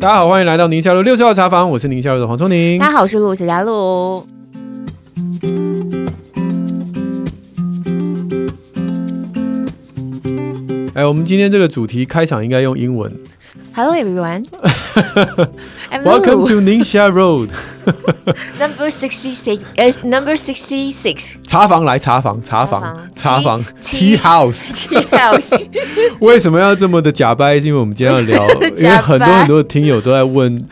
大家好，欢迎来到宁夏路六十号茶房，我是宁夏路的黄聪宁。大家好，我是陆小佳路。哎，我们今天这个主题开场应该用英文。Hello everyone. Welcome to Ningxia Road. Number sixty six. 呃，Number sixty six. 茶房来查房，查房查房。Tea House. Tea House. 为什么要这么的假掰？是因为我们今天要聊，因为很多很多的听友都在问。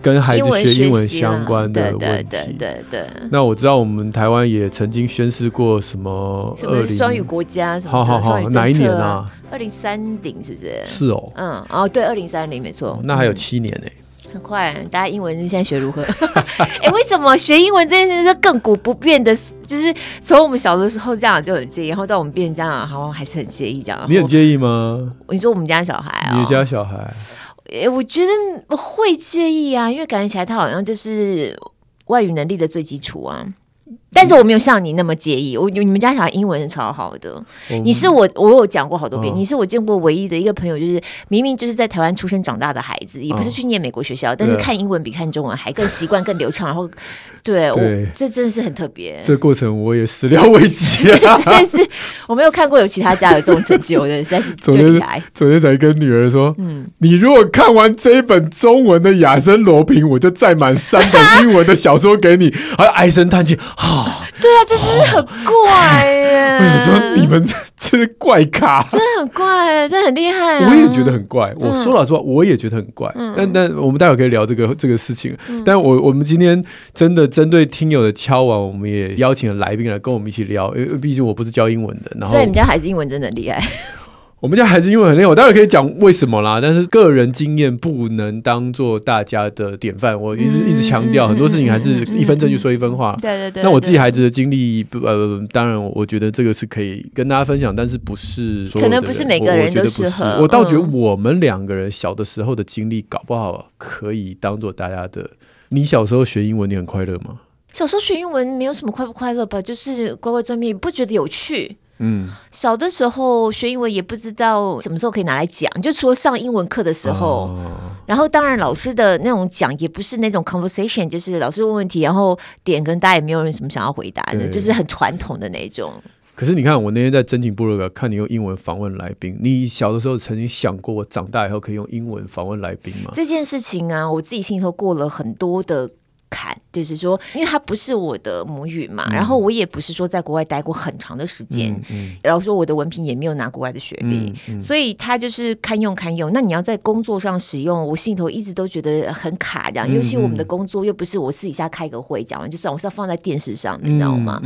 跟孩子学英文相关的问题，对对对对对。那我知道我们台湾也曾经宣示过什么什么双语国家什么，好好好，哪一年啊？二零三零是不是？是哦，嗯哦对，二零三零没错。那还有七年呢，很快。大家英文现在学如何？哎，为什么学英文这件事是亘古不变的？就是从我们小的时候这样就很介意，然后到我们变成这样，好像还是很介意这样。你很介意吗？你说我们家小孩啊？你家小孩？诶，我觉得会介意啊，因为感觉起来他好像就是外语能力的最基础啊。但是我没有像你那么介意，我你们家小孩英文是超好的。嗯、你是我，我有讲过好多遍，哦、你是我见过唯一的一个朋友，就是明明就是在台湾出生长大的孩子，也不是去念美国学校，哦、但是看英文比看中文还更习惯、更流畅，然后。对，我这真的是很特别。这过程我也始料未及啊！真的是我没有看过有其他家有这种成就的，实在是最厉害。昨天才跟女儿说，嗯，你如果看完这一本中文的亚森罗平，我就再买三本英文的小说给你。还唉声叹气，啊，对啊，这真是很怪耶！我想说你们 这是怪咖，真的很怪，真的很厉害。我也觉得很怪。我说老实话，我也觉得很怪。但但我们待会可以聊这个这个事情。但我我们今天真的。针对听友的敲完，我们也邀请了来宾来跟我们一起聊，因为毕竟我不是教英文的。然后，所以你们家孩子英文真的很厉害。我们家孩子英文很厉害，我待会可以讲为什么啦。但是个人经验不能当做大家的典范。我一直一直强调，很多事情还是一分证据说一分话。对对对。那我自己孩子的经历，呃，当然我觉得这个是可以跟大家分享，但是不是说可能不是每个人都适合。我倒觉得我们两个人小的时候的经历，搞不好可以当做大家的。你小时候学英文，你很快乐吗？小时候学英文没有什么快不快乐吧，就是乖乖钻灭，不觉得有趣。嗯，小的时候学英文也不知道什么时候可以拿来讲，就除了上英文课的时候。哦、然后当然老师的那种讲也不是那种 conversation，就是老师问问题，然后点跟大家也没有人什么想要回答的，就是很传统的那种。可是你看，我那天在真情部落格看你用英文访问来宾，你小的时候曾经想过，我长大以后可以用英文访问来宾吗？这件事情啊，我自己心里头过了很多的坎，就是说，因为它不是我的母语嘛，嗯、然后我也不是说在国外待过很长的时间，嗯嗯、然后说我的文凭也没有拿国外的学历，所以它就是堪用堪用。那你要在工作上使用，我心里头一直都觉得很卡，这样，尤其我们的工作又不是我私底下开个会讲完就算，我是要放在电视上，你知道吗？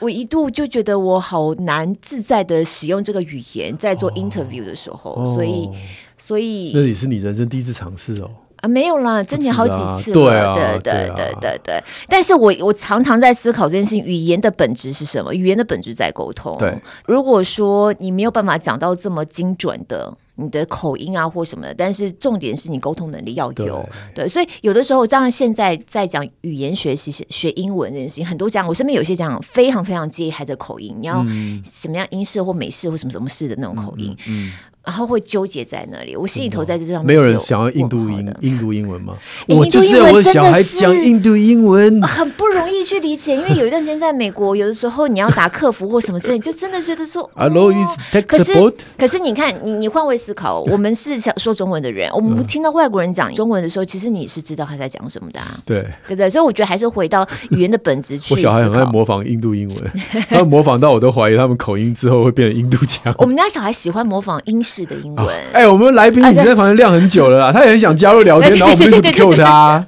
我一度就觉得我好难自在的使用这个语言，在做 interview 的时候，哦、所以，所以那也是你人生第一次尝试哦。啊，没有啦，真的好几次了，对对对对对对。但是我我常常在思考这件事情，语言的本质是什么？语言的本质在沟通。对，如果说你没有办法讲到这么精准的。你的口音啊，或什么的，但是重点是你沟通能力要有。对，对，所以有的时候，当然现在在讲语言学习、学英文这件事情，很多家长，我身边有些家长非常非常介意孩子的口音，你要什么样英式或美式或什么什么式的那种口音。嗯。嗯然后会纠结在那里，我心里头在这上面。没有人想要印度英印度英文吗？我就是要我小孩讲印度英文，很不容易去理解。因为有一段时间在美国，有的时候你要打客服或什么之类，就真的觉得说，Hello, is 可是可是你看，你你换位思考，我们是想说中文的人，我们听到外国人讲中文的时候，其实你是知道他在讲什么的，对对不对？所以我觉得还是回到语言的本质去。我小孩很爱模仿印度英文，他模仿到我都怀疑他们口音之后会变成印度腔。我们家小孩喜欢模仿英式的英文。哎，我们来宾已经在旁边晾很久了啦，他也很想加入聊天，然后我们就 Q 他。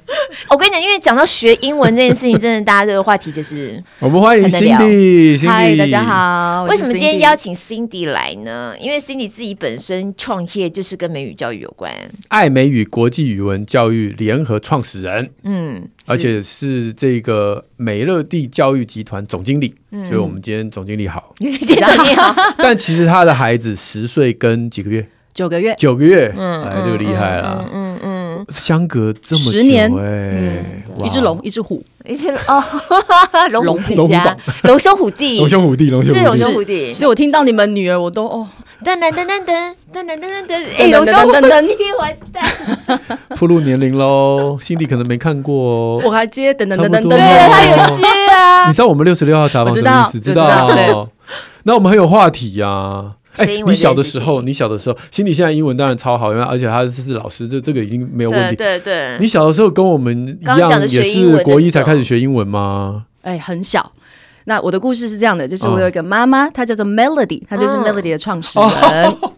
我跟你讲，因为讲到学英文这件事情，真的大家这个话题就是 我们欢迎 Cindy。嗨，大家好。为什么今天邀请 Cindy 来呢？因为 Cindy 自己本身创业就是跟美语教育有关，爱美语国际语文教育联合创始人，嗯，而且是这个美乐蒂教育集团总经理。所以我们今天总经理好，总经理好。但其实他的孩子十岁跟几个月。九个月，九个月，嗯，哎，这个厉害了，嗯嗯，相隔这么久，十年，哎，一只龙，一只虎，一只哦，龙龙之家，龙兄虎弟，龙兄虎弟，龙兄虎弟，龙兄虎弟。所以我听到你们女儿，我都哦，噔噔噔噔噔噔噔噔噔，哎，有时候噔噔，你完蛋，暴露年龄喽。辛迪可能没看过，我还接噔噔噔噔噔，对，他有接啊。你知道我们六十六号茶房什么意思？知道。那我们很有话题呀。哎，你小的时候，你小的时候，辛迪现在英文当然超好，因为而且他是老师，这这个已经没有问题。对对。你小的时候跟我们一样，也是国一才开始学英文吗？哎，很小。那我的故事是这样的，就是我有一个妈妈，她叫做 Melody，她就是 Melody 的创始人。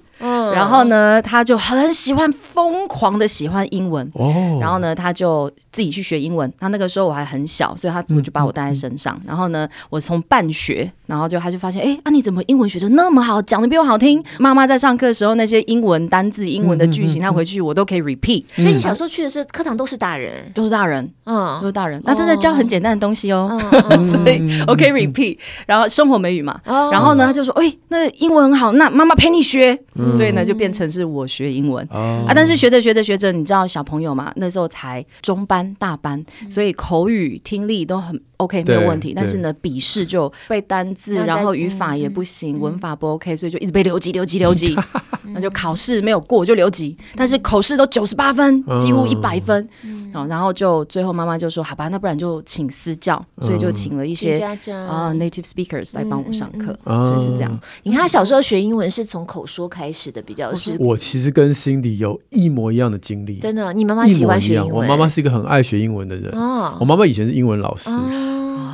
然后呢，他就很喜欢疯狂的喜欢英文。哦。然后呢，他就自己去学英文。他那个时候我还很小，所以他我就把我带在身上。然后呢，我从半学，然后就他就发现，哎，啊你怎么英文学的那么好，讲的比我好听？妈妈在上课的时候，那些英文单字、英文的句型，他回去我都可以 repeat。所以你小时候去的是课堂都是大人，都是大人，嗯，都是大人。那这在教很简单的东西哦，所以我可以 repeat。然后生活美语嘛，然后呢，他就说，哎，那英文很好，那妈妈陪你学。所以呢，就变成是我学英文、哦、啊，但是学着学着学着，你知道小朋友嘛，那时候才中班大班，所以口语听力都很 OK 没有问题，但是呢，笔试就背单字，然后语法也不行，文法不 OK，所以就一直被留级留级留级，那就考试没有过就留级，但是口试都九十八分，几乎一百分。哦，然后就最后妈妈就说：“好吧，那不然就请私教，所以就请了一些啊 native speakers 来帮我上课，所以是这样。你看他小时候学英文是从口说开始的，比较是。我其实跟 Cindy 有一模一样的经历，真的。你妈妈喜欢学英文，我妈妈是一个很爱学英文的人。哦，我妈妈以前是英文老师，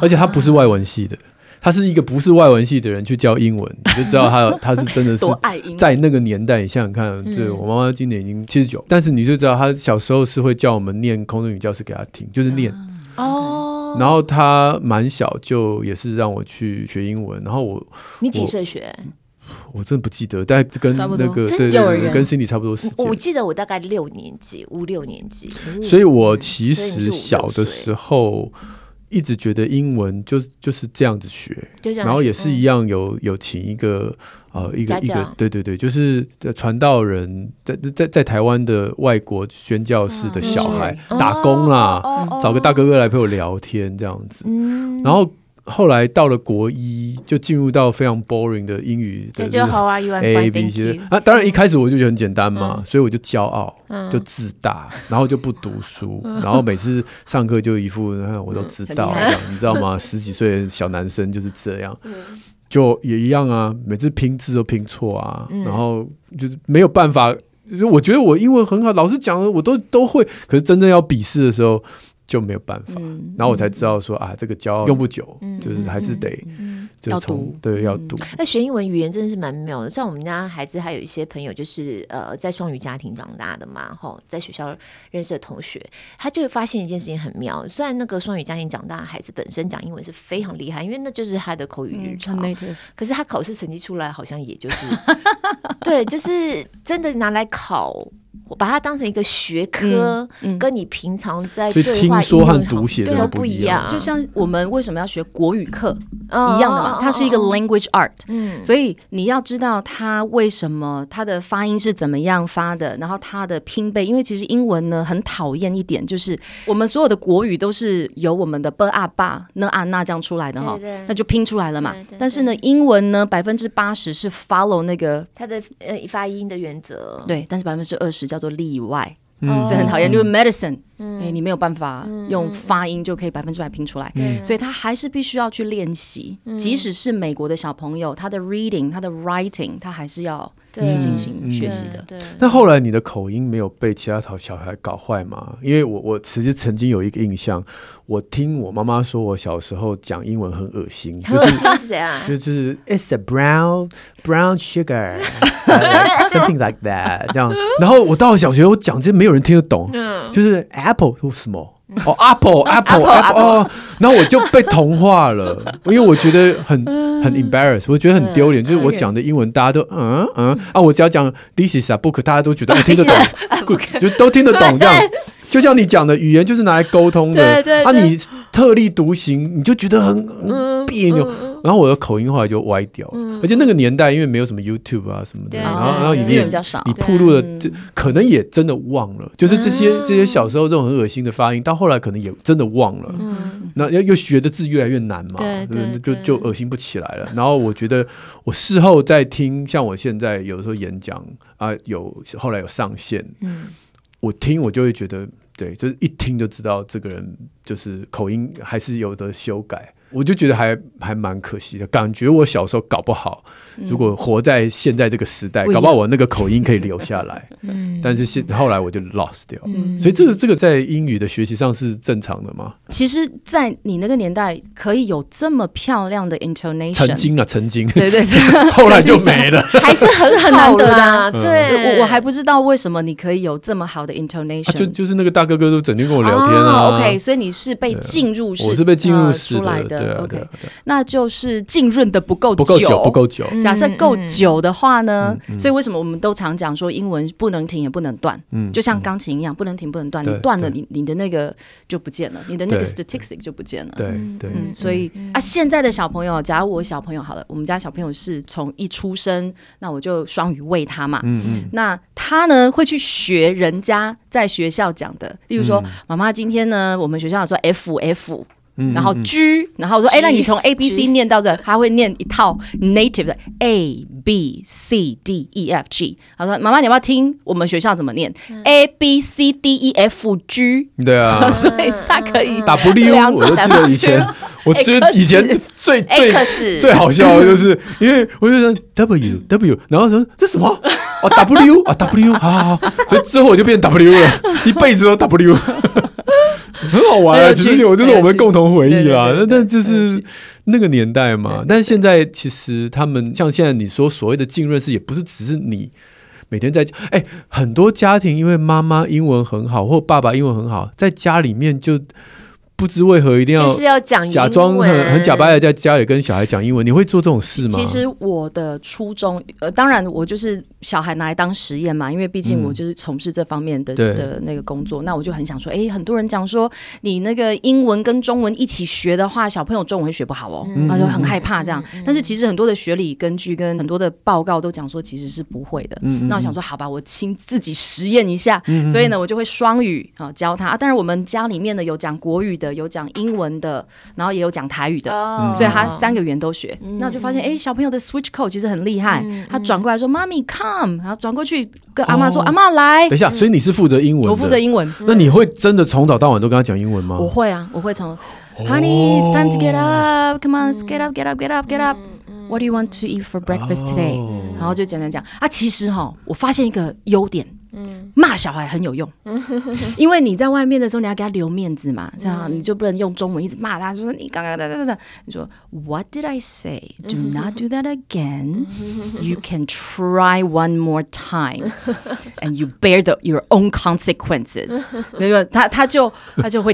而且他不是外文系的。”他是一个不是外文系的人去教英文，你就知道他他是真的是在那个年代。你想想看，对我妈妈今年已经七十九，但是你就知道他小时候是会叫我们念空中语教室给他听，就是念哦。然后他蛮小就也是让我去学英文，然后我你几岁学？我真的不记得，但跟那个对跟 Cindy 差不多时间。我记得我大概六年级，五六年级。所以我其实小的时候。一直觉得英文就就是这样子学，然后也是一样有有请一个呃一个一个对对对，就是传道人在在在台湾的外国宣教士的小孩打工啦，找个大哥哥来陪我聊天这样子，然后。后来到了国一，就进入到非常 boring 的英语的 A B C 啊，当然一开始我就觉得很简单嘛，所以我就骄傲，就自大，然后就不读书，然后每次上课就一副我都知道这样，你知道吗？十几岁的小男生就是这样，就也一样啊，每次拼字都拼错啊，然后就是没有办法，就我觉得我英文很好，老师讲的我都都会，可是真正要笔试的时候。就没有办法，嗯、然后我才知道说、嗯、啊，这个骄傲用不久，嗯、就是还是得就从，要读，对，要读。那学英文语言真的是蛮妙的，像我们家孩子，还有一些朋友就是呃，在双语家庭长大的嘛，吼，在学校认识的同学，他就会发现一件事情很妙。虽然那个双语家庭长大的孩子本身讲英文是非常厉害，因为那就是他的口语日常，嗯、可是他考试成绩出来好像也就是，对，就是真的拿来考。我把它当成一个学科，嗯跟你平常在对话、听说和读写都不一样。就像我们为什么要学国语课一样的嘛，它是一个 language art。嗯，所以你要知道它为什么它的发音是怎么样发的，然后它的拼背。因为其实英文呢很讨厌一点，就是我们所有的国语都是由我们的 b a ba 呢啊那这样出来的哈，那就拼出来了嘛。但是呢，英文呢百分之八十是 follow 那个它的呃发音的原则。对，但是百分之二十叫做例外，嗯，所以很讨厌。因为 medicine，哎，你没有办法用发音就可以百分之百拼出来，所以他还是必须要去练习。即使是美国的小朋友，他的 reading，他的 writing，他还是要去进行学习的。但后来你的口音没有被其他小小孩搞坏吗？因为我我其实曾经有一个印象。我听我妈妈说，我小时候讲英文很恶心，就是是怎样？就是 It's a brown brown sugar something like that 这样。然后我到了小学，我讲这些没有人听得懂，就是 apple 说什么哦 apple apple apple 哦，然后我就被同化了，因为我觉得很 很 embarrass，我觉得很丢脸，就是我讲的英文大家都嗯嗯啊，我只要讲 this is a book，大家都觉得我听得懂 就都听得懂这样。就像你讲的，语言就是拿来沟通的。对对，对。啊，你特立独行，你就觉得很很别扭。然后我的口音后来就歪掉了。而且那个年代，因为没有什么 YouTube 啊什么的，然后然后资源比较少，你暴露了，这可能也真的忘了。就是这些这些小时候这种很恶心的发音，到后来可能也真的忘了。那又又学的字越来越难嘛，就就恶心不起来了。然后我觉得我事后再听，像我现在有时候演讲啊，有后来有上线，我听我就会觉得，对，就是一听就知道这个人就是口音还是有的修改。我就觉得还还蛮可惜的，感觉我小时候搞不好，如果活在现在这个时代，搞不好我那个口音可以留下来。但是现后来我就 lost 掉，所以这个这个在英语的学习上是正常的吗？其实，在你那个年代，可以有这么漂亮的 intonation，曾经啊，曾经，对对对，后来就没了，还是很很难得 的。对，我我还不知道为什么你可以有这么好的 intonation，就就是那个大哥哥都整天跟我聊天啊。OK，所以你是被进入式，我是被进入式对啊，OK，那就是浸润的不够不够久，不够久。假设够久的话呢？所以为什么我们都常讲说英文不能停也不能断？嗯，就像钢琴一样，不能停不能断。你断了，你你的那个就不见了，你的那个 statistic 就不见了。对对。所以啊，现在的小朋友，假如我小朋友好了，我们家小朋友是从一出生，那我就双语喂他嘛。嗯嗯。那他呢会去学人家在学校讲的，例如说，妈妈今天呢，我们学校说 F F。然后 G，然后我说，哎，那你从 A B C 念到这，他会念一套 native 的 A B C D E F G。他说，妈妈，你要不要听我们学校怎么念 A B C D E F G？对啊，所以他可以 W。我就记得以前，我觉得以前最最最好笑的就是，因为我就说 W W，然后说这什么？哦 W 啊 W，好好好，所以之后我就变 W 了，一辈子都 W。很好玩啊，其实有，就是我们共同回忆啦。那但就是那个年代嘛。但是现在其实他们像现在你说所谓的浸润式，也不是只是你每天在哎，很多家庭因为妈妈英文很好，或爸爸英文很好，在家里面就。不知为何一定要就是要讲假装很很假掰的在家里跟小孩讲英文，你会做这种事吗？其实我的初衷，呃，当然我就是小孩拿来当实验嘛，因为毕竟我就是从事这方面的、嗯、的那个工作，那我就很想说，哎，很多人讲说你那个英文跟中文一起学的话，小朋友中文会学不好哦，他、嗯、就很害怕这样。嗯、但是其实很多的学理根据跟很多的报告都讲说，其实是不会的。嗯、那我想说，好吧，我亲自己实验一下，嗯、所以呢，我就会双语啊教他。当然，我们家里面呢有讲国语的。有讲英文的然后也有讲台语的所以他三个语言都学。那我就发现哎小朋友的 switch code 其实很厉害他转过来说妈咪 come 然后转过去跟阿妈说阿妈来。等一下所以你是负责英文我负责英文。那你会真的从早到晚都跟他讲英文吗？我会啊我会从 honey it's time to get up. Come on get up get up get up get up. what do you want to eat for breakfast today 然后就简单讲。啊其实哈我发现一个优点骂小孩很有用，因为你在外面的时候，你要给他留面子嘛，这样你就不能用中文一直骂他，说你刚刚哒哒哒，你说 What did I say? Do not do that again. You can try one more time, and you bear the your own consequences。那个他他就他就会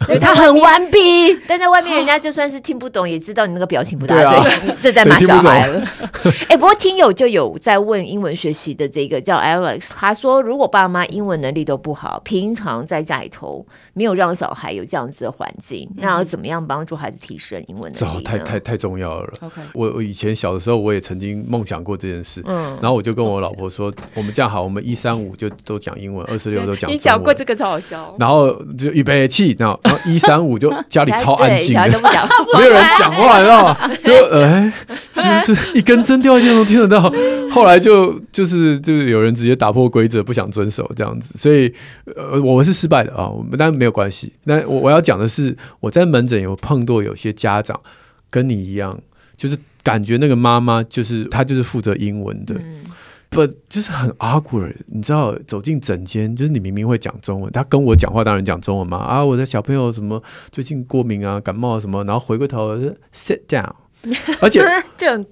听。他很顽皮，但在外面人家就算是听不懂，也知道你那个表情不大对，你 这在骂小孩了。哎，不过听友就有在问英文学习的这个叫 Alex，他说如果爸妈英文能力都不好，平常在家里头没有让小孩有这样子的环境，那要怎么样帮助孩子提升英文能力？太太太重要了。我我以前小的时候，我也曾经梦想过这件事。嗯，然后我就跟我老婆说，我们这样好，我们一三五就都讲英文，二四六都讲。你讲过这个超好笑。然后就预备起，然后。一三五就家里超安静的，没有人讲话，你知道吗？就哎，这这一根针掉进去都听得到。后来就就是就是有人直接打破规则，不想遵守这样子，所以呃，我们是失败的啊。我们当然没有关系。那我我要讲的是，我在门诊有碰到有些家长跟你一样，就是感觉那个妈妈就是她就是负责英文的。不就是很 awkward，你知道走进整间，就是你明明会讲中文，他跟我讲话当然讲中文嘛。啊，我的小朋友什么最近过敏啊、感冒啊什么，然后回过头 sit down，而且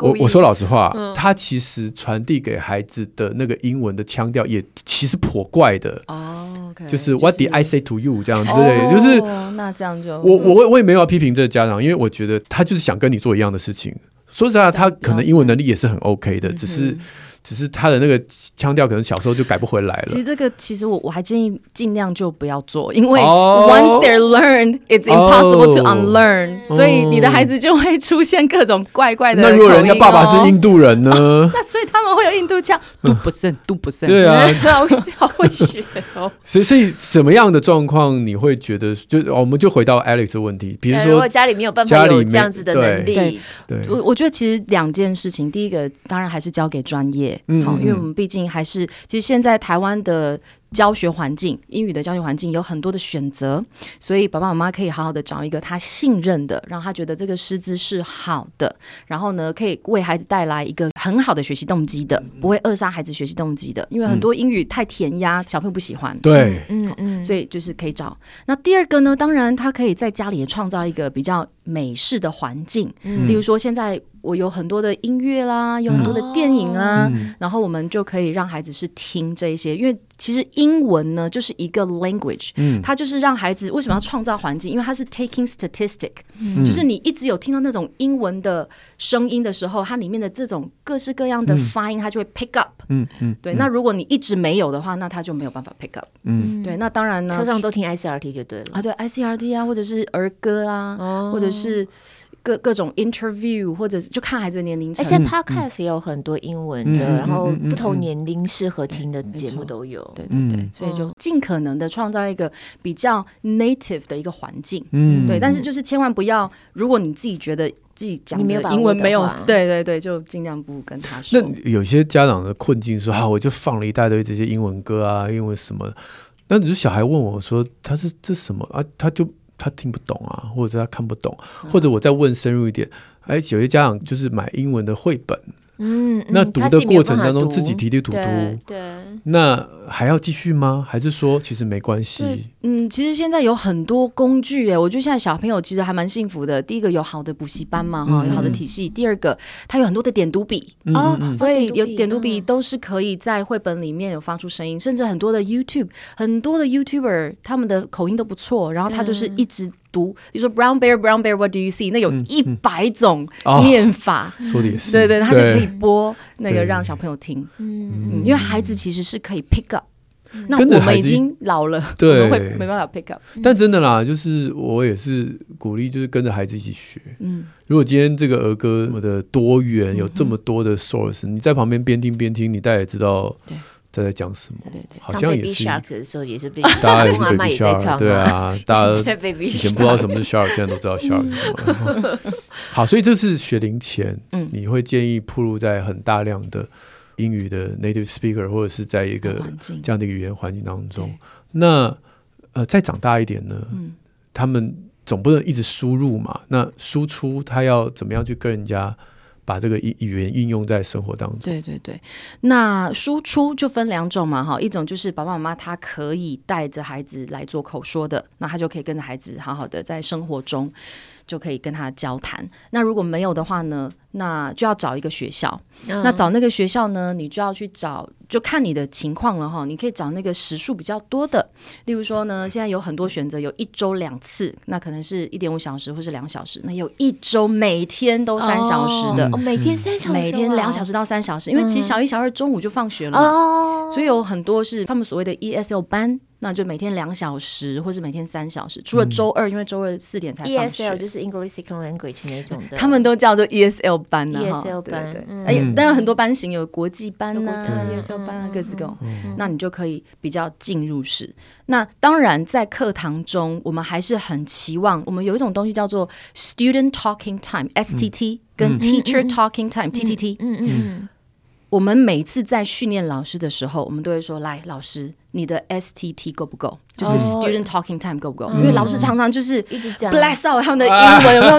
我我说老实话，嗯、他其实传递给孩子的那个英文的腔调也其实颇怪的哦，okay, 就是 What did I say to you 这样之类，就是、哦、那这样就我我我也没有要批评这个家长，因为我觉得他就是想跟你做一样的事情。说实话，他可能英文能力也是很 OK 的，嗯、只是。只是他的那个腔调可能小时候就改不回来了。其实这个其实我我还建议尽量就不要做，因为 once they're learned, it's impossible to unlearn，所以你的孩子就会出现各种怪怪的。那如果人家爸爸是印度人呢？那所以他们会有印度腔，都不是，都不是。对啊，好会学哦。所以所以什么样的状况你会觉得就我们就回到 Alex 的问题，比如说如果家里没有办法有这样子的能力，对，我我觉得其实两件事情，第一个当然还是交给专业，好，因为我们毕竟还是其实现在台湾的。教学环境，英语的教学环境有很多的选择，所以爸爸妈妈可以好好的找一个他信任的，让他觉得这个师资是好的，然后呢，可以为孩子带来一个很好的学习动机的，不会扼杀孩子学习动机的。因为很多英语太填鸭，小朋友不喜欢。对，嗯嗯，所以就是可以找。那第二个呢，当然他可以在家里也创造一个比较美式的环境，嗯、例如说现在。我有很多的音乐啦，有很多的电影啦，嗯、然后我们就可以让孩子是听这一些，因为其实英文呢就是一个 language，嗯，它就是让孩子为什么要创造环境？因为它是 taking statistic，嗯，就是你一直有听到那种英文的声音的时候，它里面的这种各式各样的发音，它就会 pick up，嗯嗯，对。那如果你一直没有的话，那它就没有办法 pick up，嗯，对。那当然呢，车上都听 ICRT 就对了啊，对 ICRT 啊，或者是儿歌啊，哦、或者是。各各种 interview，或者是就看孩子的年龄层。而且 podcast 也有很多英文的，然后不同年龄适合听的节目都有。对对对，所以就尽可能的创造一个比较 native 的一个环境。嗯，对。但是就是千万不要，如果你自己觉得自己讲的英文没有，对对对，就尽量不跟他说。那有些家长的困境说啊，我就放了一大堆这些英文歌啊，英文什么。那只是小孩问我说，他是这什么啊？他就。他听不懂啊，或者他看不懂，或者我再问深入一点，哎，有些家长就是买英文的绘本。嗯，嗯，那读的过程当中自己提提吐吐，对，那还要继续吗？还是说其实没关系？嗯，其实现在有很多工具诶，我觉得现在小朋友其实还蛮幸福的。第一个有好的补习班嘛，哈、嗯，有好的体系。第二个，他有很多的点读笔啊，嗯、所以有点读笔都是可以在绘本里面有发出声音，甚至很多的 YouTube，很多的 YouTuber 他们的口音都不错，然后他就是一直。读，你说 brown bear brown bear what do you see？那有一百种念法，说的也是，对对，他就可以播那个让小朋友听，嗯，因为孩子其实是可以 pick up，那我们已经老了，对，会没办法 pick up。但真的啦，就是我也是鼓励，就是跟着孩子一起学。嗯，如果今天这个儿歌这么的多元，有这么多的 source，你在旁边边听边听，你大概也知道。对。在在讲什么？对对，好像也是。Shark 的时候也是被 大家也是 Baby Shark，对啊，大家以前不知道什么是 Shark，现在都知道 Shark 是什么。好，所以这是学龄前，嗯，你会建议铺路在很大量的英语的 native speaker，或者是在一个这样的语言环境当中。那呃，再长大一点呢？嗯，他们总不能一直输入嘛。那输出他要怎么样去跟人家？把这个语语言运用在生活当中。对对对，那输出就分两种嘛，哈，一种就是爸爸妈妈他可以带着孩子来做口说的，那他就可以跟着孩子好好的在生活中。就可以跟他交谈。那如果没有的话呢？那就要找一个学校。嗯、那找那个学校呢？你就要去找，就看你的情况了哈。你可以找那个时数比较多的，例如说呢，现在有很多选择，有一周两次，那可能是一点五小时或是两小时。那有一周每天都三小时的，哦、每天三小时，每天两小时到三小时。因为其实小一、小二中午就放学了嘛，嗯、所以有很多是他们所谓的 ESL 班。那就每天两小时，或是每天三小时。除了周二，因为周二四点才放学。ESL 就是 English Second Language 那种的，他们都叫做 ESL 班呢。ESL 班，对，哎，当然很多班型有国际班呐，ESL 班啊，各式各种。那你就可以比较进入式。那当然，在课堂中，我们还是很期望，我们有一种东西叫做 Student Talking Time（STT） 跟 Teacher Talking Time（TTT）。嗯嗯。我们每次在训练老师的时候，我们都会说：“来，老师，你的 STT 够不够？就是 Student Talking Time 够不够？因为老师常常就是一直讲，bless out 他们的英文，有没有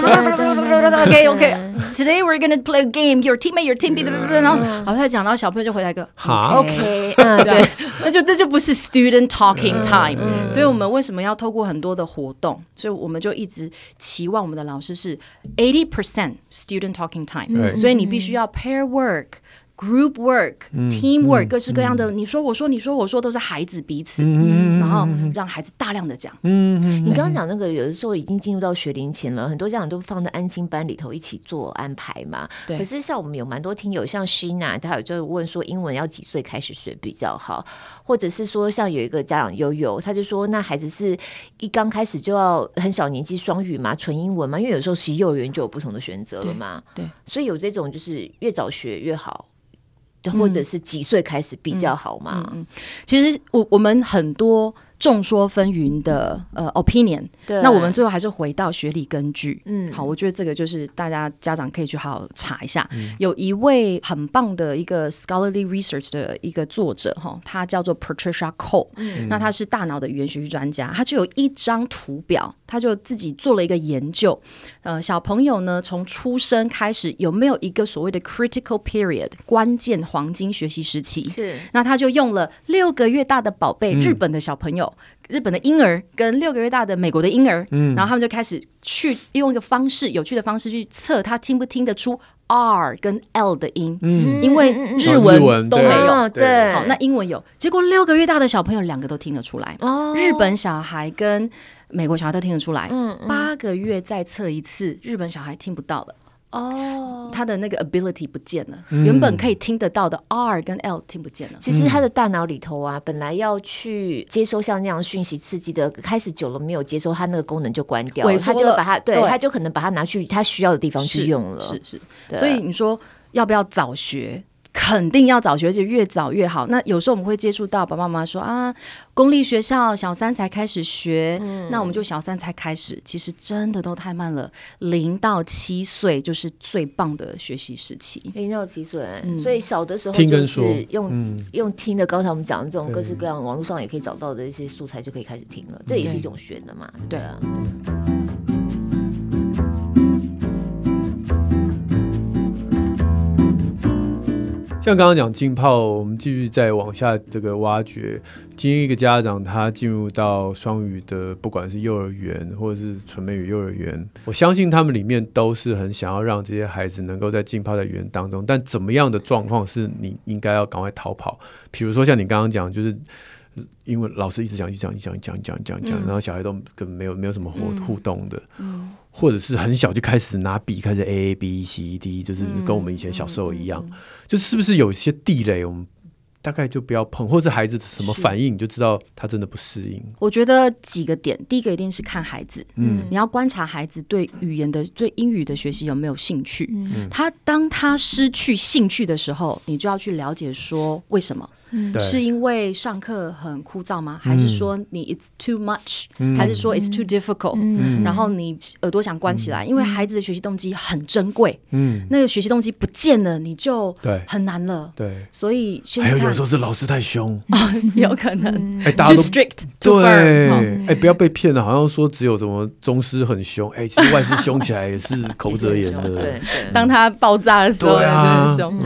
？OK OK。Today we're gonna play a game. Your teammate, your teammate，然后老师在讲，然后小朋友就回答一个 OK。对，那就那就不是 Student Talking Time。所以我们为什么要透过很多的活动？所以我们就一直期望我们的老师是 eighty percent Student Talking Time。所以你必须要 pair work。Group work、team work，各式各样的，你说我说你说我说，都是孩子彼此，然后让孩子大量的讲。嗯，你刚刚讲那个，有的时候已经进入到学龄前了，很多家长都放在安心班里头一起做安排嘛。对。可是像我们有蛮多听友，像 Sheena，他有就问说，英文要几岁开始学比较好？或者是说，像有一个家长悠悠，他就说，那孩子是一刚开始就要很小年纪双语嘛，纯英文嘛？因为有时候其实幼儿园就有不同的选择了嘛。对。所以有这种就是越早学越好。或者是几岁开始比较好吗？嗯嗯嗯、其实我我们很多。众说纷纭的呃 opinion，对，那我们最后还是回到学理根据。嗯，好，我觉得这个就是大家家长可以去好好查一下。嗯、有一位很棒的一个 scholarly research 的一个作者哈，他叫做 Patricia Cole，嗯，那他是大脑的语言学习专家，他就有一张图表，他就自己做了一个研究。呃，小朋友呢，从出生开始有没有一个所谓的 critical period 关键黄金学习时期？是，那他就用了六个月大的宝贝、嗯、日本的小朋友。日本的婴儿跟六个月大的美国的婴儿，嗯，然后他们就开始去用一个方式，有趣的方式去测他听不听得出 R 跟 L 的音，嗯，因为日文都没有，对，好，那英文有，结果六个月大的小朋友两个都听得出来，哦，日本小孩跟美国小孩都听得出来，嗯，八个月再测一次，日本小孩听不到了。哦，他的那个 ability 不见了，嗯、原本可以听得到的 R 跟 L 听不见了。其实他的大脑里头啊，本来要去接收像那样讯息刺激的，开始久了没有接收，他那个功能就关掉了，他就把它，对，对他就可能把它拿去他需要的地方去用了。是是，是，所以你说要不要早学？肯定要早学，而且越早越好。那有时候我们会接触到爸爸妈妈说啊，公立学校小三才开始学，嗯、那我们就小三才开始。其实真的都太慢了，零到七岁就是最棒的学习时期。零到七岁，嗯、所以小的时候就是用嗯、用听的。刚才我们讲的这种各式各样网络上也可以找到的一些素材，就可以开始听了。这也是一种学的嘛，对啊。对像刚刚讲浸泡，我们继续再往下这个挖掘。今天一个家长他进入到双语的，不管是幼儿园或者是纯美语幼儿园，我相信他们里面都是很想要让这些孩子能够在浸泡在语言当中。但怎么样的状况是你应该要赶快逃跑？比如说像你刚刚讲，就是因为老师一直讲、一直讲、一直讲、讲、讲、讲、讲，然后小孩都根本没有没有什么互互动的。嗯。或者是很小就开始拿笔开始 A A B C D，就是跟我们以前小时候一样，嗯嗯嗯、就是不是有一些地雷，我们大概就不要碰，或者孩子什么反应，你就知道他真的不适应。我觉得几个点，第一个一定是看孩子，嗯，你要观察孩子对语言的、对英语的学习有没有兴趣。嗯、他当他失去兴趣的时候，你就要去了解说为什么。是因为上课很枯燥吗？还是说你 it's too much？还是说 it's too difficult？然后你耳朵想关起来，因为孩子的学习动机很珍贵。嗯，那个学习动机不见了，你就很难了。对，所以还有有时候是老师太凶，有可能。哎，too strict。对，哎，不要被骗了，好像说只有什么宗师很凶，哎，其实外师凶起来也是口不择言的。对，当他爆炸的时候，也很凶。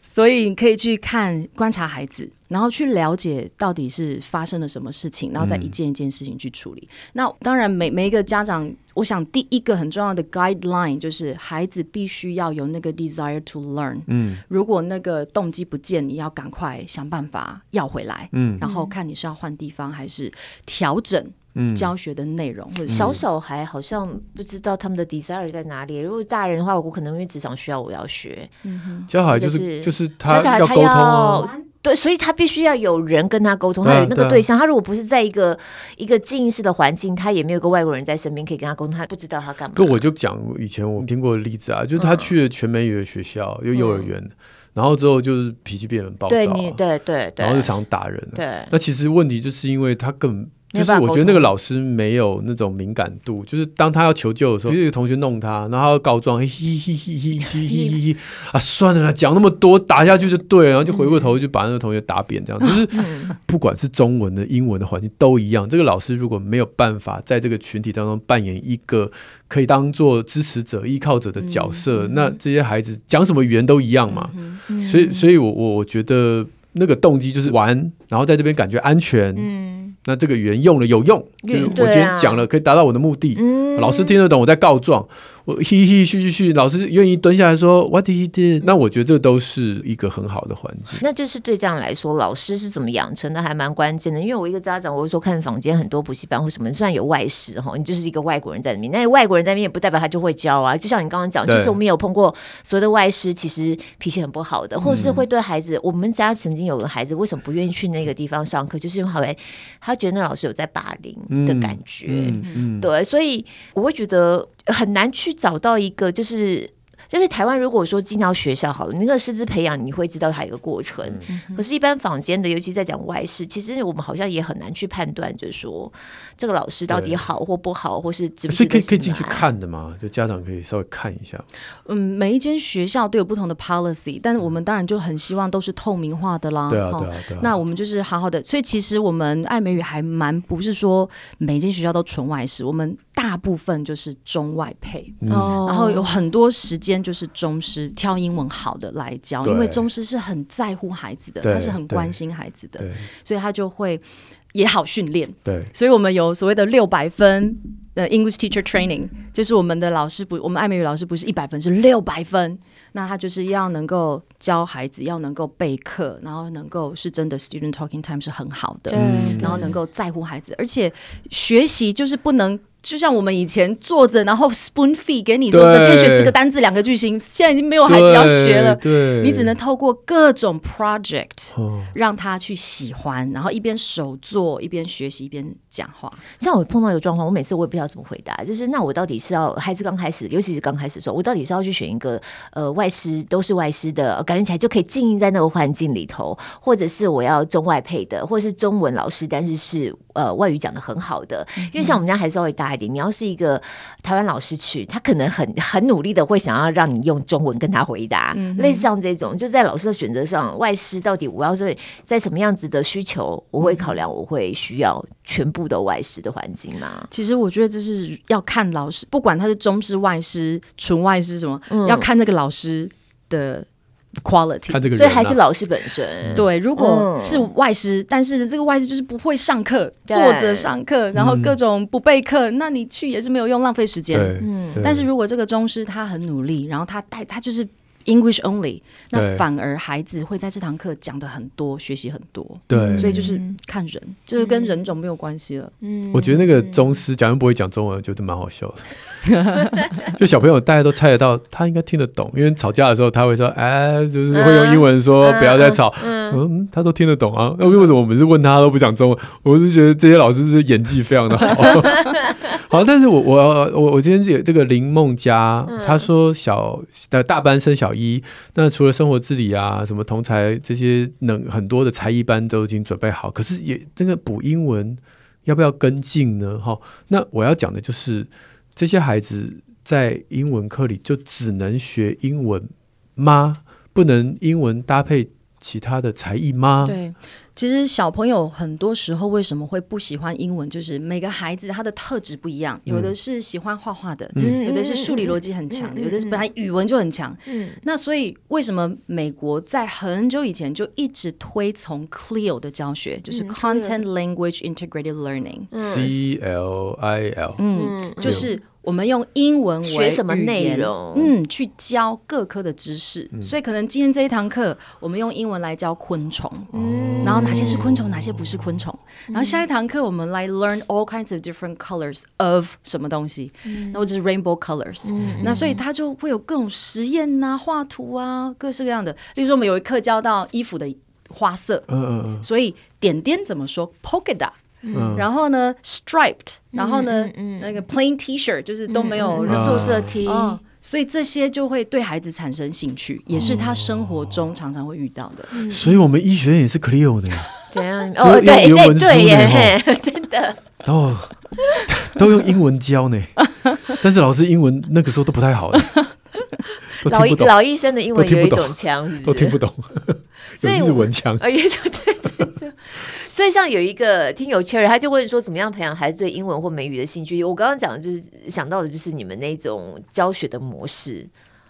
所以你可以去看观察孩子，然后去了解到底是发生了什么事情，然后再一件一件事情去处理。嗯、那当然每，每每一个家长，我想第一个很重要的 guideline 就是孩子必须要有那个 desire to learn。嗯，如果那个动机不见，你要赶快想办法要回来。嗯，然后看你是要换地方还是调整。教学的内容，或者小小孩好像不知道他们的 desire 在哪里。如果大人的话，我可能因为职场需要，我要学。嗯小孩就是就是他要沟通，对，所以他必须要有人跟他沟通，他有那个对象。他如果不是在一个一个静音式的环境，他也没有个外国人在身边可以跟他沟通，他不知道他干嘛。不，我就讲以前我听过的例子啊，就是他去了全美语的学校，有幼儿园，然后之后就是脾气变得很暴躁，对对对，然后就常打人。对，那其实问题就是因为他更。就是我觉得那个老师没有那种敏感度，就是当他要求救的时候，有一个同学弄他，然后告状，嘿嘿嘿嘿嘿嘿嘿嘿嘿 啊，算了啦，讲那么多，打下去就对了，然后就回过头就把那个同学打扁，这样就是不管是中文的、英文的环境都一样。这个老师如果没有办法在这个群体当中扮演一个可以当做支持者、依靠者的角色，那这些孩子讲什么语言都一样嘛。所以，所以我我我觉得那个动机就是玩，然后在这边感觉安全。那这个语言用了有用，就是我今天讲了可以达到我的目的，老师听得懂，我在告状。我嘿嘿嘘嘘嘘，老师愿意蹲下来说 What did he do？那我觉得这都是一个很好的环境。那就是对这样来说，老师是怎么养成的，还蛮关键的。因为我一个家长，我会说看房间很多补习班或什么，虽然有外事哈，你就是一个外国人在里面，那外国人在里面也不代表他就会教啊。就像你刚刚讲，其实我们有碰过所有的外师，其实脾气很不好的，或者是会对孩子。我们家曾经有个孩子，为什么不愿意去那个地方上课？就是因为他觉得那老师有在霸凌的感觉。嗯嗯嗯、对，所以我会觉得很难去找到一个就是。就是台湾，如果说进到学校好了，那个师资培养，你会知道它一个过程。嗯、可是，一般坊间的，尤其在讲外事，其实我们好像也很难去判断，就是说这个老师到底好或不好，或是值不值得。所以可以可以进去看的嘛？就家长可以稍微看一下。嗯，每一间学校都有不同的 policy，但是我们当然就很希望都是透明化的啦。对啊，对啊，对啊。那我们就是好好的，所以其实我们爱美语还蛮不是说每间学校都纯外事，我们大部分就是中外配，嗯、然后有很多时间。就是中师挑英文好的来教，因为中师是很在乎孩子的，他是很关心孩子的，所以他就会也好训练。对，所以我们有所谓的六百分的 English Teacher Training，就是我们的老师不，我们爱美语老师不是一百分，是六百分。那他就是要能够教孩子，要能够备课，然后能够是真的 Student Talking Time 是很好的，嗯，然后能够在乎孩子，而且学习就是不能。就像我们以前坐着，然后 spoon feed 给你说，今天学四个单字、两个句型，现在已经没有孩子要学了。对，你只能透过各种 project 让他去喜欢，然后一边手做一边学习一边讲话。像我碰到一个状况，我每次我也不知道怎么回答，就是那我到底是要孩子刚开始，尤其是刚开始的时候，我到底是要去选一个呃外师，都是外师的，感觉起来就可以浸淫在那个环境里头，或者是我要中外配的，或者是中文老师，但是是呃外语讲的很好的，因为像我们家孩子稍微大。你要是一个台湾老师去，他可能很很努力的会想要让你用中文跟他回答，嗯、类似像这种，就在老师的选择上，外师到底我要是在什么样子的需求，我会考量，我会需要全部的外师的环境吗？其实我觉得这是要看老师，不管他是中师、外师、纯外师什么，嗯、要看那个老师的。quality，啊、所以还是老师本身。嗯、对，如果是外师，嗯、但是这个外师就是不会上课，坐着上课，然后各种不备课，嗯、那你去也是没有用，浪费时间。嗯，但是如果这个中师他很努力，然后他带他就是。English only，那反而孩子会在这堂课讲的很多，学习很多。对，所以就是看人，就是跟人种没有关系了。嗯，我觉得那个中师假如不会讲中文，我觉得蛮好笑的。就小朋友大家都猜得到，他应该听得懂，因为吵架的时候他会说：“哎，就是会用英文说不要再吵。”嗯，他都听得懂啊。那为什么我们是问他都不讲中文？我是觉得这些老师是演技非常的好。好，但是我我我我今天这个这个林梦佳，他说小的大班升小。一，那除了生活自理啊，什么同才这些能很多的才艺班都已经准备好，可是也这个补英文要不要跟进呢？哈，那我要讲的就是这些孩子在英文课里就只能学英文吗？不能英文搭配其他的才艺吗？对。其实小朋友很多时候为什么会不喜欢英文？就是每个孩子他的特质不一样，有的是喜欢画画的，嗯、有的是数理逻辑很强的，嗯、有的是本来语文就很强。嗯、那所以为什么美国在很久以前就一直推崇 CLIO 的教学，就是 Content Language Integrated Learning，C L I L，嗯，就是。我们用英文为学什么内容？嗯，去教各科的知识。嗯、所以可能今天这一堂课，我们用英文来教昆虫，嗯、然后哪些是昆虫，哪些不是昆虫。嗯、然后下一堂课，我们来 learn all kinds of different colors of 什么东西，那或者是 rainbow colors。嗯、那所以它就会有各种实验啊、画图啊，各式各样的。例如说，我们有一课教到衣服的花色，嗯嗯嗯，所以点点怎么说？polka dot。然后呢，striped，然后呢，那个 plain T-shirt 就是都没有素色 T，所以这些就会对孩子产生兴趣，也是他生活中常常会遇到的。所以我们医学院也是 Clio 的呀，怎样？哦，对对对耶，真的，哦，都用英文教呢，但是老师英文那个时候都不太好，老老医生的英文有一种腔，都听不懂，有日文腔，对对对。所以，像有一个听友 Cherry，他就问说，怎么样培养孩子对英文或美语的兴趣？我刚刚讲的就是想到的，就是你们那种教学的模式，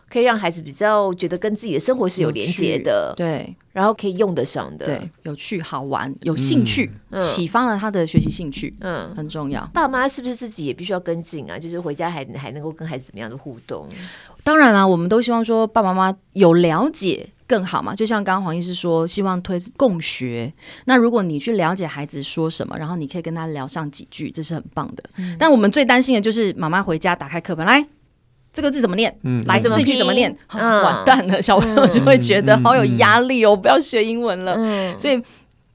可以让孩子比较觉得跟自己的生活是有连接的，对，然后可以用得上的，对，有趣、好玩、有兴趣，嗯、启发了他的学习兴趣，嗯，很重要。爸妈是不是自己也必须要跟进啊？就是回家还还能够跟孩子怎么样的互动？当然啦、啊，我们都希望说爸爸妈妈有了解更好嘛。就像刚刚黄医师说，希望推共学。那如果你去了解孩子说什么，然后你可以跟他聊上几句，这是很棒的。嗯、但我们最担心的就是妈妈回家打开课本来。这个字怎么念？嗯，来，这句怎么念？完蛋了，小朋友就会觉得好有压力哦，不要学英文了。所以，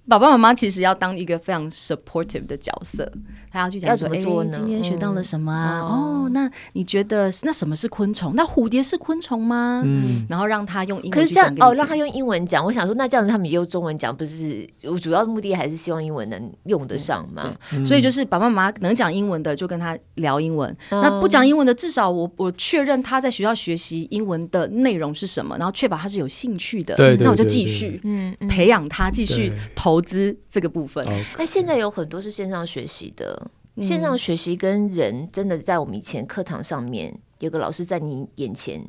爸爸妈妈其实要当一个非常 supportive 的角色。他要去讲说，哎，今天学到了什么啊？哦，那你觉得那什么是昆虫？那蝴蝶是昆虫吗？嗯，然后让他用英文。可是这样哦，让他用英文讲。我想说，那这样子他们也用中文讲，不是？我主要的目的还是希望英文能用得上嘛。所以就是爸爸妈妈能讲英文的，就跟他聊英文。那不讲英文的，至少我我确认他在学校学习英文的内容是什么，然后确保他是有兴趣的。对，那我就继续嗯培养他，继续投资这个部分。那现在有很多是线上学习的。线上学习跟人真的在我们以前课堂上面有个老师在你眼前，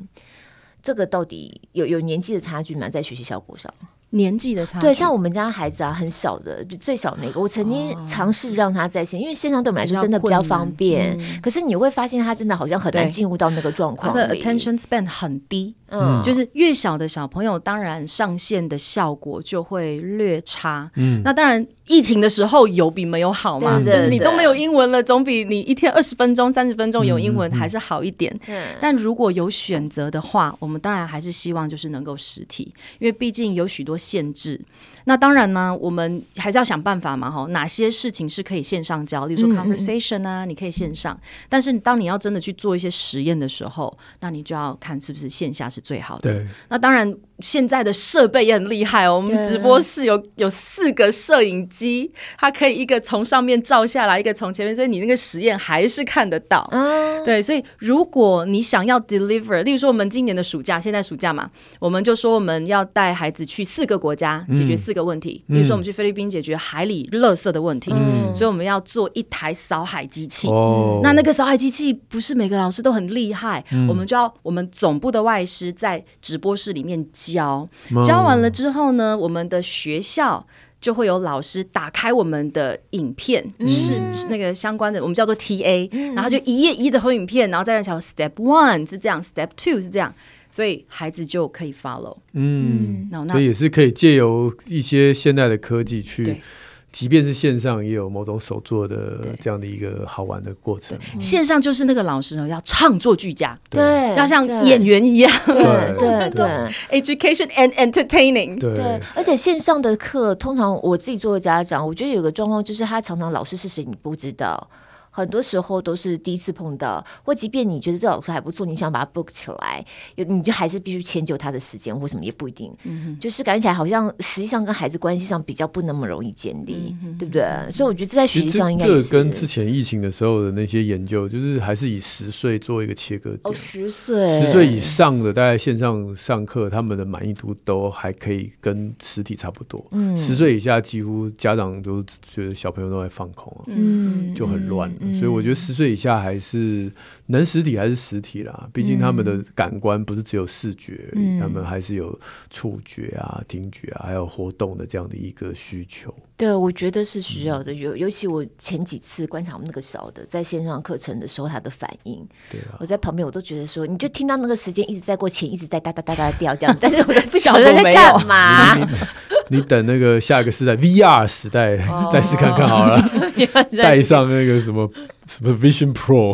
这个到底有有年纪的差距吗？在学习效果上？年纪的差距，对，像我们家孩子啊，很小的，最小那个，我曾经尝试让他在线，因为线上对我们来说真的比较方便。可是你会发现，他真的好像很难进入到那个状况。他的 attention span 很低，嗯，就是越小的小朋友，当然上线的效果就会略差。嗯，那当然，疫情的时候有比没有好嘛，就是你都没有英文了，总比你一天二十分钟、三十分钟有英文还是好一点。但如果有选择的话，我们当然还是希望就是能够实体，因为毕竟有许多。限制，那当然呢，我们还是要想办法嘛，哈，哪些事情是可以线上教，例如说 conversation 啊，嗯嗯，你可以线上，但是当你要真的去做一些实验的时候，那你就要看是不是线下是最好的。对，那当然。现在的设备也很厉害哦，我们直播室有有四个摄影机，它可以一个从上面照下来，一个从前面，所以你那个实验还是看得到。嗯，对，所以如果你想要 deliver，例如说我们今年的暑假，现在暑假嘛，我们就说我们要带孩子去四个国家解决四个问题。比如说我们去菲律宾解决海里垃圾的问题，所以我们要做一台扫海机器。哦，那那个扫海机器不是每个老师都很厉害，我们就要我们总部的外师在直播室里面。教教完了之后呢，我们的学校就会有老师打开我们的影片，嗯、是那个相关的，我们叫做 TA，、嗯、然后就一页一的投影片，然后再让小 Step One 是这样，Step Two 是这样，所以孩子就可以 follow。嗯，那所以也是可以借由一些现代的科技去。即便是线上，也有某种手作的这样的一个好玩的过程。线上就是那个老师要唱作俱佳，对，要像演员一样，对对。对，education and entertaining，对。而且线上的课，通常我自己作为家长，我觉得有个状况就是，他常常老师是谁你不知道。很多时候都是第一次碰到，或即便你觉得这老师还不错，你想把他 book 起来，有你就还是必须迁就他的时间或什么也不一定。嗯哼，就是感觉起来好像实际上跟孩子关系上比较不那么容易建立，嗯、对不对？所以我觉得这在学习上应该这跟之前疫情的时候的那些研究，就是还是以十岁做一个切割点。哦，十岁，十岁以上的大概线上上课，他们的满意度都还可以跟实体差不多。嗯，十岁以下几乎家长都觉得小朋友都在放空啊，嗯，就很乱。所以我觉得十岁以下还是能实体还是实体啦，毕竟他们的感官不是只有视觉而已，嗯、他们还是有触觉啊、听觉啊，还有活动的这样的一个需求。对，我觉得是需要的。尤尤其我前几次观察我们那个小的在线上课程的时候，他的反应，对啊，我在旁边我都觉得说，你就听到那个时间一直在过，钱一直在哒哒哒哒掉这样，但是我都不晓得在干嘛。你等那个下一个时代 VR 时代再试看看好了，带上那个什么什么 Vision Pro。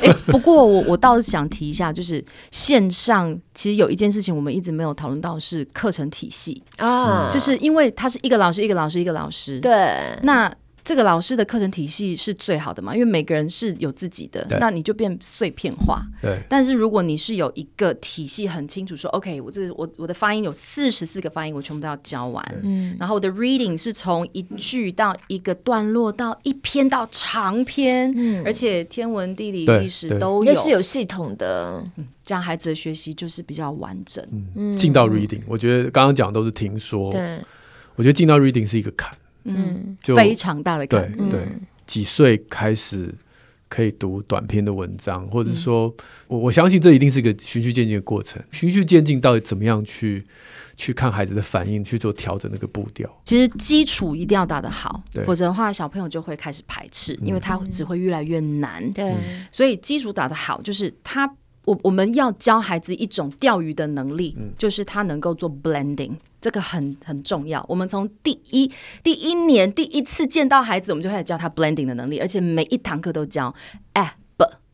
欸，不过我我倒是想提一下，就是线上其实有一件事情我们一直没有讨论到，是课程体系。啊，就是因为它是一个老师一个老师一个老师，对，那。这个老师的课程体系是最好的嘛？因为每个人是有自己的，那你就变碎片化。对。但是如果你是有一个体系很清楚说，说 OK，我这我我的发音有四十四个发音，我全部都要教完。嗯。然后我的 reading 是从一句到一个段落到一篇到长篇，嗯、而且天文地理历史都有，也是有系统的。嗯，这样孩子的学习就是比较完整。嗯。进到 reading，我觉得刚刚讲的都是听说。对。我觉得进到 reading 是一个坎。嗯，就非常大的坎。对对，几岁开始可以读短篇的文章，或者说，我、嗯、我相信这一定是一个循序渐进的过程。循序渐进到底怎么样去去看孩子的反应，去做调整那个步调？其实基础一定要打得好，否则的话小朋友就会开始排斥，因为他只会越来越难。对、嗯，所以基础打得好，就是他我我们要教孩子一种钓鱼的能力，嗯、就是他能够做 blending。这个很很重要。我们从第一第一年第一次见到孩子，我们就开始教他 blending 的能力，而且每一堂课都教 ab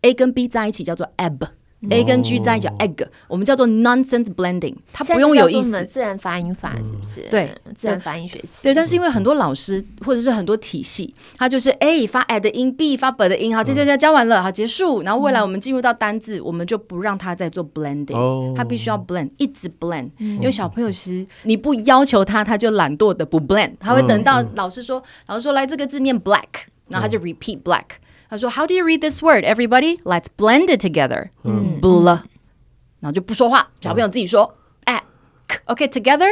a 跟 b 在一起叫做 ab。A 跟 G 在一起叫 egg，我们叫做 nonsense blending，它不用有意思。自然发音法是不是？对，自然发音学习。对，但是因为很多老师或者是很多体系，它就是 A 发 A 的音，B 发 B 的音，好，接接接教完了，好结束。然后未来我们进入到单字，我们就不让他再做 blending，他必须要 blend，一直 blend。因为小朋友其实你不要求他，他就懒惰的不 blend，他会等到老师说，老师说来这个字念 black，然后他就 repeat black。他说：“How do you read this word, everybody? Let's blend it together.” 嗯，bl，然后就不说话，小朋友自己说。哎，OK, together,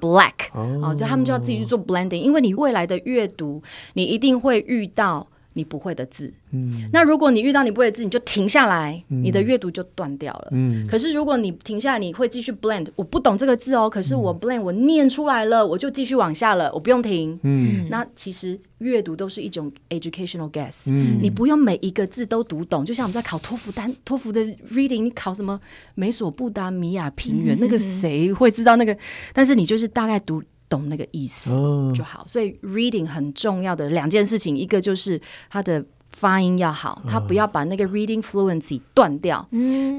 black。哦，所以他们就要自己去做 blending，因为你未来的阅读，你一定会遇到。 你不会的字，嗯，那如果你遇到你不会的字，你就停下来，嗯、你的阅读就断掉了。嗯，可是如果你停下来，你会继续 blend。我不懂这个字哦，可是我 blend，我念出来了，我就继续往下了，我不用停。嗯，那其实阅读都是一种 educational guess。嗯，你不用每一个字都读懂，就像我们在考托福单，托福的 reading，你考什么美索不达米亚平原，嗯、那个谁会知道那个？但是你就是大概读。懂那个意思就好，所以 reading 很重要的两件事情，一个就是他的发音要好，他不要把那个 reading fluency 断掉。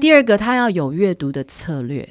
第二个，他要有阅读的策略。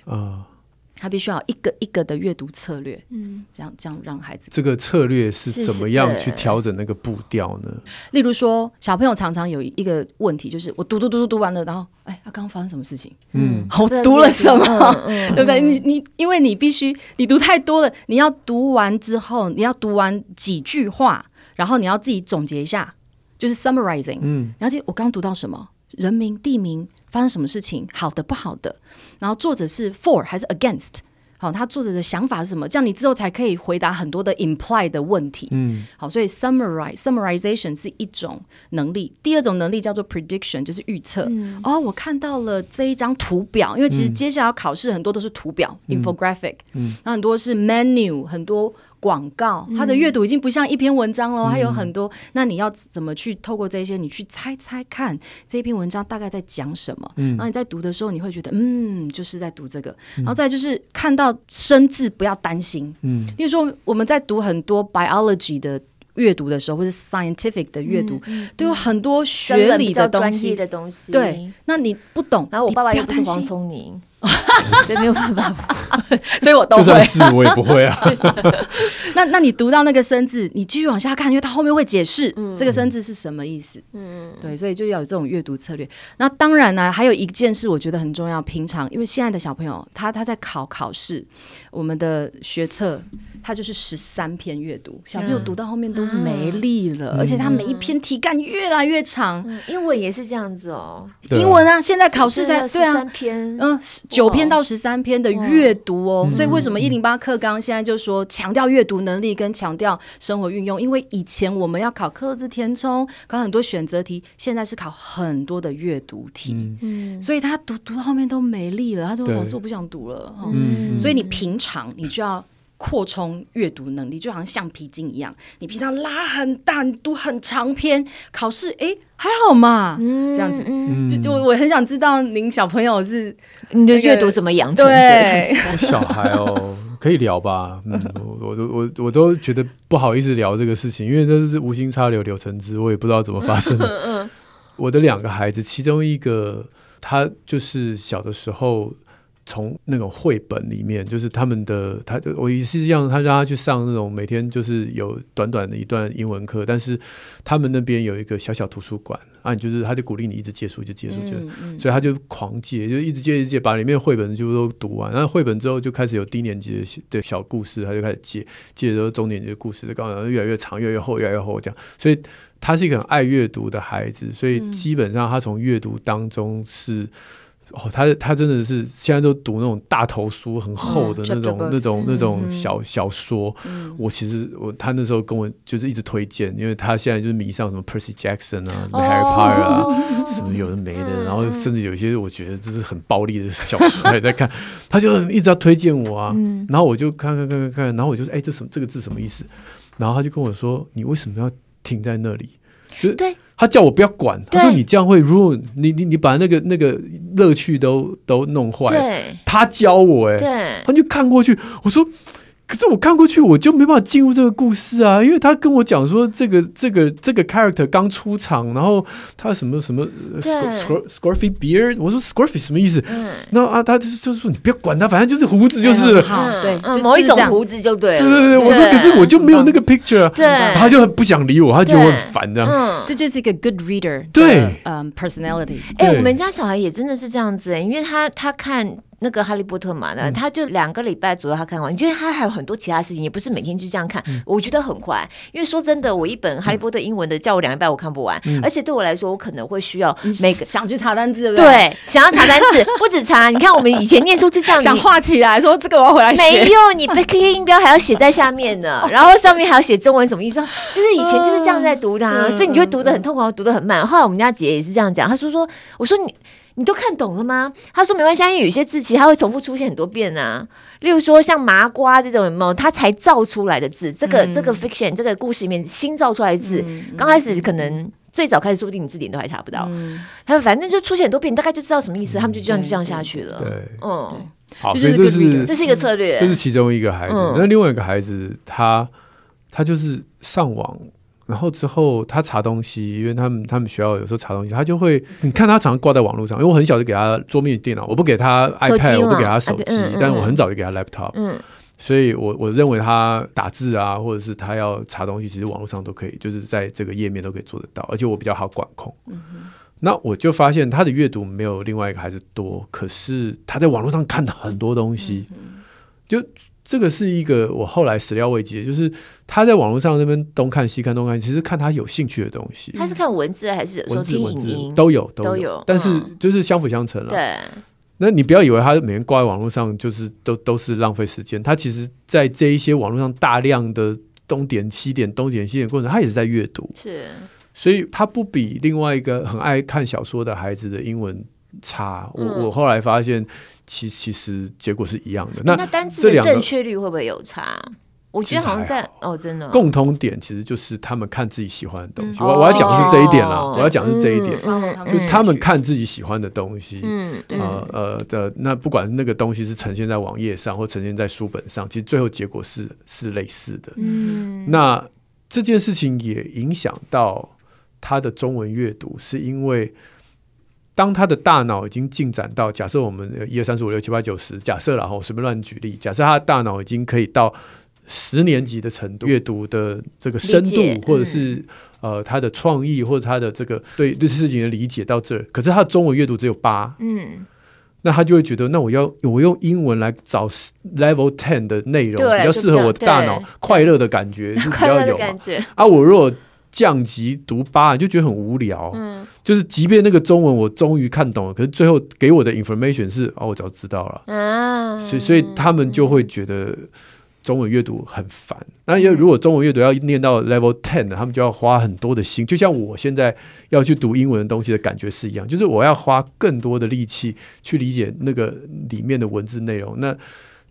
他必须要一个一个的阅读策略，嗯，这样这样让孩子。这个策略是怎么样去调整那个步调呢？例如说，小朋友常常有一个问题，就是我读读读读读完了，然后哎，他刚刚发生什么事情？嗯，我读了什么？嗯、对不对？你你，因为你必须你读太多了，你要读完之后，你要读完几句话，然后你要自己总结一下，就是 summarizing。嗯，然后记我刚刚读到什么？人名、地名。发生什么事情？好的，不好的。然后作者是 for 还是 against？好，他作者的想法是什么？这样你之后才可以回答很多的 imply 的问题。嗯，好，所以 summarize summarization 是一种能力。第二种能力叫做 prediction，就是预测。嗯、哦，我看到了这一张图表，因为其实接下来要考试很多都是图表、嗯、infographic，嗯，那很多是 menu，很多。广告，它的阅读已经不像一篇文章了，还、嗯、有很多。那你要怎么去透过这些，你去猜猜看这篇文章大概在讲什么？嗯，然后你在读的时候，你会觉得，嗯，就是在读这个。嗯、然后再就是看到生字，不要担心。嗯，例如说我们在读很多 biology 的阅读的时候，或者 scientific 的阅读，都有很多学理的东西的东西。对，那你不懂，然后我爸爸又不是黄聪宁。对，没有办法，所以我都会。就算是我也不会啊。那那你读到那个生字，你继续往下看，因为它后面会解释这个生字是什么意思。嗯，对，所以就要有这种阅读策略。那当然呢，还有一件事我觉得很重要。平常因为现在的小朋友，他他在考考试，我们的学测。他就是十三篇阅读，小朋友读到后面都没力了，嗯、而且他每一篇题干越来越长。嗯、英文也是这样子哦，英文啊，现在考试在对啊，三篇，嗯，九篇到十三篇的阅读哦。所以为什么一零八课纲现在就说强调阅读能力跟强调生活运用？因为以前我们要考客字填充，考很多选择题，现在是考很多的阅读题。嗯，所以他读读到后面都没力了，他说：“老师，我不想读了。”嗯，所以你平常你就要。扩充阅读能力，就好像橡皮筋一样，你平常拉很大，你读很长篇，考试哎还好嘛，嗯、这样子，嗯、就就我很想知道您小朋友是你的阅读怎么养成的？对，小孩哦，可以聊吧？嗯，我我我我都觉得不好意思聊这个事情，因为这是无心插柳柳成枝，我也不知道怎么发生的。嗯、我的两个孩子，其中一个他就是小的时候。从那种绘本里面，就是他们的，他我也是这样，他让他去上那种每天就是有短短的一段英文课，但是他们那边有一个小小图书馆啊，就是他就鼓励你一直借书，就借书，就、嗯嗯、所以他就狂借，就一直借一直借，把里面绘本就都读完。然后绘本之后就开始有低年级的的小故事，他就开始借，借的时候中年级的故事，就刚刚越来越长，越来越厚，越来越厚这样。所以他是一个很爱阅读的孩子，所以基本上他从阅读当中是。哦，他他真的是现在都读那种大头书，很厚的那种、嗯、那种那种小、嗯、小说。嗯、我其实我他那时候跟我就是一直推荐，因为他现在就是迷上什么 Percy Jackson 啊，什么 Harry Potter 啊，哦、什么有的没的，嗯、然后甚至有一些我觉得就是很暴力的小说他也在看，他就一直要推荐我啊。嗯、然后我就看看看看看，然后我就说，哎，这什么这个字什么意思？然后他就跟我说，你为什么要停在那里？就对。他叫我不要管，他说你这样会 ruin 你你你把那个那个乐趣都都弄坏。对，他教我哎，对，他就看过去，我说。可是我看过去，我就没办法进入这个故事啊，因为他跟我讲说，这个这个这个 character 刚出场，然后他什么什么 scruffy beard，我说 scruffy 什么意思？嗯，那啊，他就就是说你不要管他，反正就是胡子就是了，对，某一种胡子就对了。对对对，我说可是我就没有那个 picture，对，他就很不想理我，他觉得我很烦这样。这就是一个 good reader，对，嗯，personality。哎，我们家小孩也真的是这样子哎，因为他他看。那个哈利波特嘛，那他就两个礼拜左右他看完，因为他还有很多其他事情，也不是每天就这样看。我觉得很快，因为说真的，我一本哈利波特英文的叫我两个礼拜我看不完，而且对我来说，我可能会需要每个想去查单字，对，想要查单字，不止查。你看我们以前念书就这样，想画起来说这个我要回来写。没有，你 K K 音标还要写在下面呢，然后上面还要写中文什么意思？就是以前就是这样在读的，所以你就会读得很痛苦，读得很慢。后来我们家姐也是这样讲，她说说，我说你。你都看懂了吗？他说没关系，因为有些字其实它会重复出现很多遍啊。例如说像麻瓜这种有没有，他才造出来的字，这个、嗯、这个 fiction 这个故事里面新造出来的字，刚、嗯、开始可能最早开始说不定你字典都还查不到。嗯、他说反正就出现很多遍，你大概就知道什么意思，嗯、他们就这样就这样下去了。对，嗯，好，这是这是这是一个策略，这是其中一个孩子。嗯、那另外一个孩子，他他就是上网。然后之后他查东西，因为他们他们学校有时候查东西，他就会你看他常常挂在网络上。因为我很小就给他桌面电脑，我不给他 iPad，我不给他手机，嗯嗯、但是我很早就给他 laptop。嗯，所以我我认为他打字啊，或者是他要查东西，其实网络上都可以，就是在这个页面都可以做得到，而且我比较好管控。嗯，那我就发现他的阅读没有另外一个孩子多，可是他在网络上看的很多东西，嗯、就。这个是一个我后来始料未及的，就是他在网络上那边东看西看东看，其实看他有兴趣的东西。他是看文字还是文字影音？都有都有，但是就是相辅相成了。对，那你不要以为他每天挂在网络上就是都都是浪费时间，他其实在这一些网络上大量的东点西点东点西点过程，他也是在阅读。是，所以他不比另外一个很爱看小说的孩子的英文差。我我后来发现。其其实结果是一样的。那那单词的正确率会不会有差？我觉得好像在哦，真的共通点其实就是他们看自己喜欢的东西。我我要讲的是这一点啦，我要讲的是这一点，就是他们看自己喜欢的东西。嗯，呃呃的那不管那个东西是呈现在网页上或呈现在书本上，其实最后结果是是类似的。嗯，那这件事情也影响到他的中文阅读，是因为。当他的大脑已经进展到，假设我们一二三四五六七八九十，假设然后随便乱举例，假设他的大脑已经可以到十年级的程度，阅读的这个深度，嗯、或者是呃他的创意或者他的这个对对事情的理解到这儿，可是他的中文阅读只有八，嗯，那他就会觉得，那我要我用英文来找 level ten 的内容，比较适合我的大脑快乐的感觉是比较 有嘛，啊，我如果降级读八，你就觉得很无聊。嗯，就是即便那个中文我终于看懂了，可是最后给我的 information 是哦，我早知道了。嗯，所以所以他们就会觉得中文阅读很烦。那因为如果中文阅读要念到 level ten 的，他们就要花很多的心。就像我现在要去读英文的东西的感觉是一样，就是我要花更多的力气去理解那个里面的文字内容。那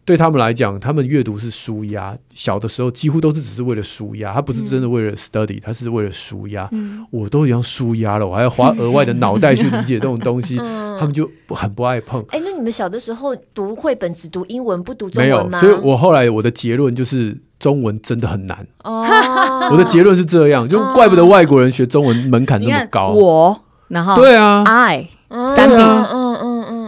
对他们来讲，他们阅读是舒压。小的时候几乎都是只是为了舒压，他不是真的为了 study，他是为了舒压。嗯、我都已经舒压了，我还要花额外的脑袋去理解这种东西，嗯、他们就很不爱碰。哎，那你们小的时候读绘本只读英文不读中文吗？没有，所以我后来我的结论就是中文真的很难。哦，我的结论是这样，就怪不得外国人学中文门槛那么高。我，然后对啊，I 三笔，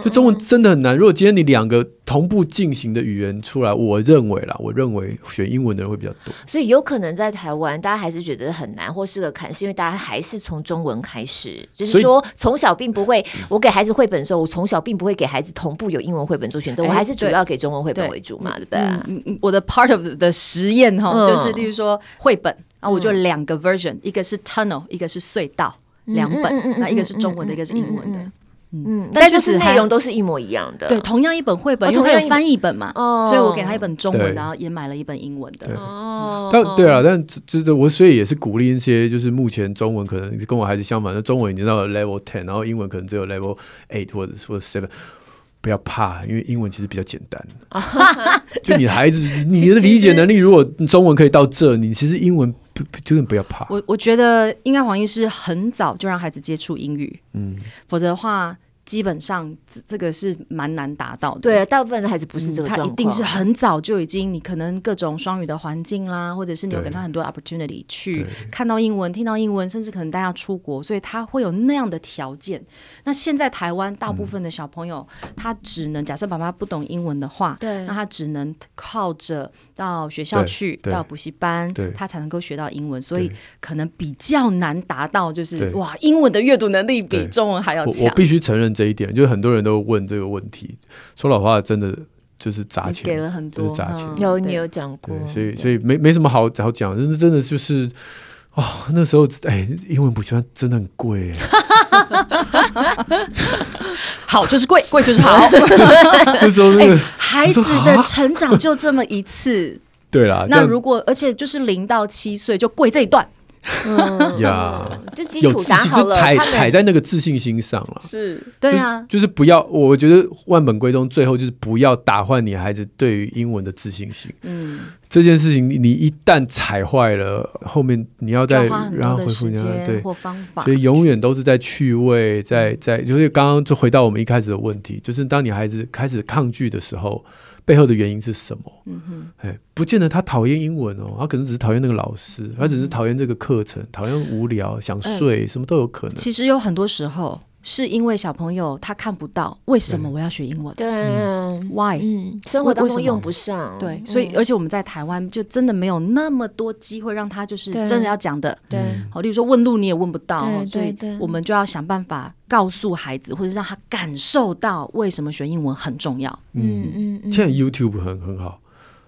就中文真的很难。如果今天你两个同步进行的语言出来，我认为啦，我认为选英文的人会比较多。所以有可能在台湾，大家还是觉得很难，或是个坎，是因为大家还是从中文开始，就是说从小并不会。我给孩子绘本的时候，我从小并不会给孩子同步有英文绘本做选择，我还是主要给中文绘本为主嘛，对不对？我的 part of 的实验哈，就是例如说绘本啊，我就两个 version，一个是 tunnel，一个是隧道，两本，那一个是中文的，一个是英文的。嗯，但就是内容都是一模一样的。对，同样一本绘本，因为它有翻译本嘛，所以我给他一本中文，然后也买了一本英文的。哦，但对啊，但就是我所以也是鼓励一些，就是目前中文可能跟我孩子相反，那中文已经到了 level ten，然后英文可能只有 level eight 或者或者 seven，不要怕，因为英文其实比较简单。就你孩子，你的理解能力，如果中文可以到这，你其实英文不就是不要怕。我我觉得应该黄医师很早就让孩子接触英语，嗯，否则的话。基本上这这个是蛮难达到的。对啊，大部分的孩子不是这个。他一定是很早就已经，你可能各种双语的环境啦，或者是你有给他很多 opportunity 去看到英文、听到英文，甚至可能带他出国，所以他会有那样的条件。那现在台湾大部分的小朋友，嗯、他只能假设爸妈不懂英文的话，对，那他只能靠着到学校去，到补习班，他才能够学到英文，所以可能比较难达到，就是哇，英文的阅读能力比中文还要强。我，我必须承认。这一点，就是很多人都问这个问题。说老话，真的就是砸钱，给了很多，砸钱。有你有讲过，所以所以没没什么好好讲。真的真的就是，哦，那时候哎，英文补习班真的很贵。好就是贵，贵就是好。那时候那个孩子的成长就这么一次。对啦，那如果而且就是零到七岁就贵这一段。嗯呀，就基础打好了，就踩踩在那个自信心上了。是对啊，就是不要，我觉得万本归宗，最后就是不要打坏你孩子对于英文的自信心。嗯，这件事情你一旦踩坏了，后面你要再然后恢复你要对，所以永远都是在趣味，在在就是刚刚就回到我们一开始的问题，就是当你孩子开始抗拒的时候。背后的原因是什么？嗯哼，哎，不见得他讨厌英文哦，他可能只是讨厌那个老师，他只是讨厌这个课程，讨厌无聊，想睡，什么都有可能。其实有很多时候。是因为小朋友他看不到为什么我要学英文？对嗯，Why？嗯，生活当中用不上。对，所以而且我们在台湾就真的没有那么多机会让他就是真的要讲的。对，好，例如说问路你也问不到，所以我们就要想办法告诉孩子，或者让他感受到为什么学英文很重要。嗯嗯，现在 YouTube 很很好，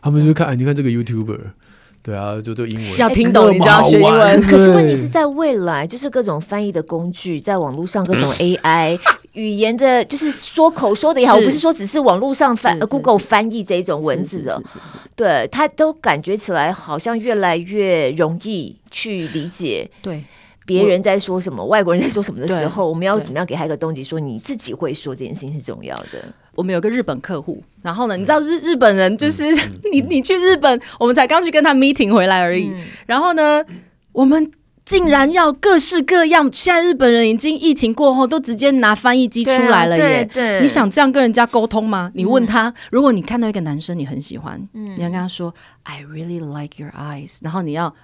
他们就看，哎，你看这个 YouTuber。对啊，就对英文，要听懂你就要学英文。可是问题是在未来，就是各种翻译的工具，在网络上各种 AI 语言的，就是说口说的也好，我不是说只是网络上翻 Google 翻译这一种文字的，对，他都感觉起来好像越来越容易去理解。对。别人在说什么，外国人在说什么的时候，我们要怎么样给他一个动机，说你自己会说这件事情是重要的。我们有个日本客户，然后呢，你知道日日本人就是 你，你去日本，我们才刚去跟他 meeting 回来而已，然后呢，我们。竟然要各式各样！现在日本人已经疫情过后，都直接拿翻译机出来了耶。对对，你想这样跟人家沟通吗？你问他，如果你看到一个男生你很喜欢，你要跟他说 “I really like your eyes”，然后你要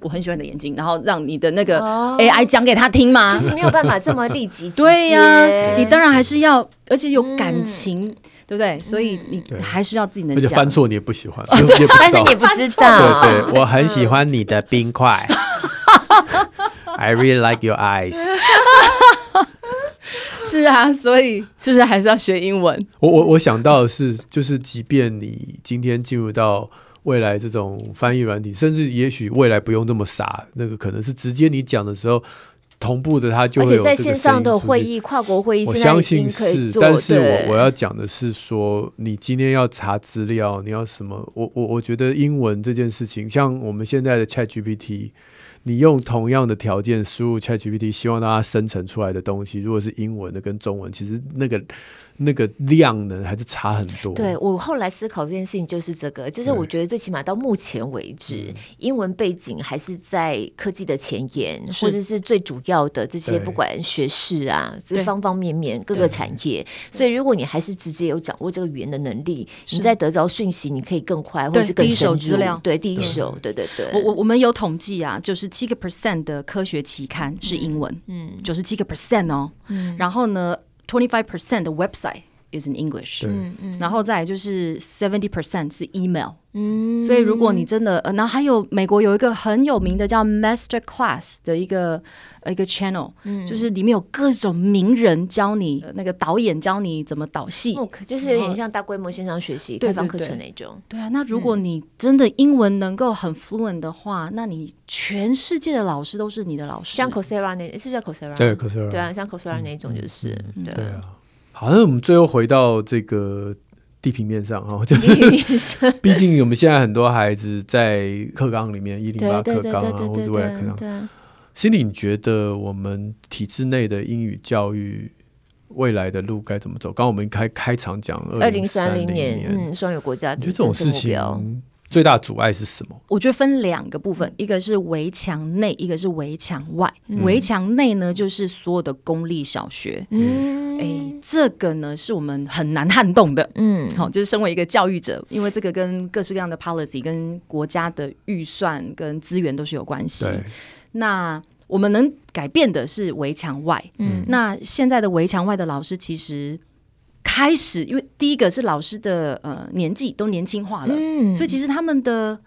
我很喜欢你的眼睛，然后让你的那个 AI 讲给他听吗？就是没有办法这么立即。对呀，你当然还是要，而且有感情，对不对？所以你还是要自己能讲。而且翻错你也不喜欢，但是你也不知道。对对，我很喜欢你的冰块。I really like your eyes。是啊，所以是不是还是要学英文？我我我想到的是，就是即便你今天进入到未来这种翻译软体，甚至也许未来不用这么傻，那个可能是直接你讲的时候同步的，它就会有。而且在线上的会议、跨国会议，我相信是。但是我我要讲的是说，你今天要查资料，你要什么？我我我觉得英文这件事情，像我们现在的 ChatGPT。你用同样的条件输入 ChatGPT，希望大家生成出来的东西，如果是英文的跟中文，其实那个。那个量呢，还是差很多。对，我后来思考这件事情，就是这个，就是我觉得最起码到目前为止，英文背景还是在科技的前沿，或者是最主要的这些，不管学士啊，这方方面面各个产业。所以，如果你还是直接有掌握这个语言的能力，你在得着讯息，你可以更快，或者是更深入。第一手资料，对，第一手，对。对对。我我我们有统计啊，就是七个 percent 的科学期刊是英文，嗯，九十七个 percent 哦，嗯，然后呢？Twenty five percent 的 website is in English，嗯嗯，然后再就是 seventy percent 是 email，嗯，所以如果你真的，呃，然后还有美国有一个很有名的叫 Master Class 的一个一个 channel，嗯，就是里面有各种名人教你，那个导演教你怎么导戏，就是有点像大规模线上学习开放课程那种，对啊，那如果你真的英文能够很 fluent 的话，那你全世界的老师都是你的老师，像 Coursera 那，是不是叫 Coursera？对 Coursera，对啊，像 Coursera 那种就是，对啊。好，那我们最后回到这个地平面上哈，就是毕竟我们现在很多孩子在课纲里面一零八课纲啊，或者未来课纲，心里你觉得我们体制内的英语教育未来的路该怎么走？刚刚我们开开场讲二零三零年，嗯，双语国家，你觉得这种事情最大阻碍是什么？我觉得分两个部分，一个是围墙内，一个是围墙外。围墙内呢，就是所有的公立小学。嗯，哎，这个呢是我们很难撼动的。嗯，好，就是身为一个教育者，因为这个跟各式各样的 policy、跟国家的预算、跟资源都是有关系。对那我们能改变的是围墙外。嗯，那现在的围墙外的老师其实。开始，因为第一个是老师的呃年纪都年轻化了，嗯、所以其实他们的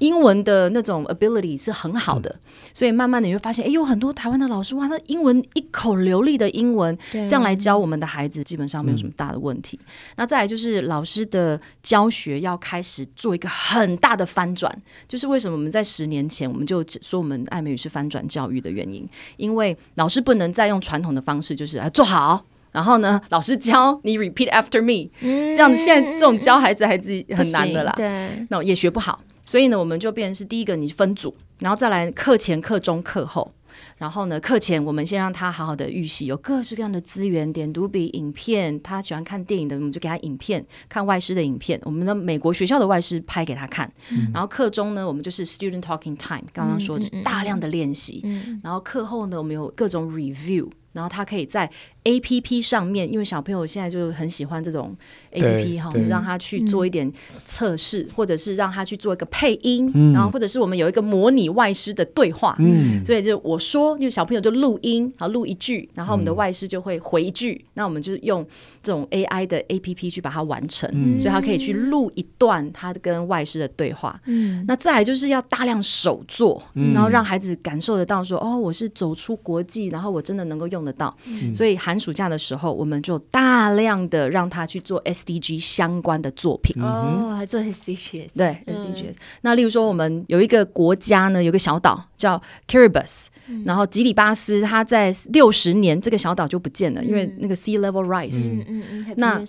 英文的那种 ability 是很好的，嗯、所以慢慢的你会发现，哎，有很多台湾的老师哇，他英文一口流利的英文，这样来教我们的孩子，基本上没有什么大的问题。嗯、那再来就是老师的教学要开始做一个很大的翻转，就是为什么我们在十年前我们就说我们爱美语是翻转教育的原因，因为老师不能再用传统的方式，就是啊做好。然后呢，老师教你 repeat after me，嗯、这样子现在这种教孩子孩子很难的啦，对，那也学不好。所以呢，我们就变成是第一个，你分组，然后再来课前、课中、课后。然后呢，课前我们先让他好好的预习，有各式各样的资源，点读笔、影片。他喜欢看电影的，我们就给他影片，看外师的影片。我们的美国学校的外师拍给他看。嗯、然后课中呢，我们就是 student talking time，刚刚说的大量的练习。嗯嗯嗯、然后课后呢，我们有各种 review。然后他可以在 A P P 上面，因为小朋友现在就很喜欢这种 A P P 哈，让他去做一点测试，嗯、或者是让他去做一个配音，嗯、然后或者是我们有一个模拟外师的对话，嗯，所以就我说，就小朋友就录音，然后录一句，然后我们的外师就会回一句，嗯、那我们就用这种 A I 的 A P P 去把它完成，嗯、所以他可以去录一段他跟外师的对话，嗯，那再来就是要大量手作，嗯、然后让孩子感受得到说，哦，我是走出国际，然后我真的能够用得到，嗯、所以寒暑假的时候，我们就大量的让他去做 SDG 相关的作品。哦，还做 SDGs，对 SDGs。那例如说，我们有一个国家呢，有个小岛叫 Kiribati，嗯、然后吉里巴斯，它在六十年这个小岛就不见了，嗯、因为那个 sea level rise，嗯嗯嗯，那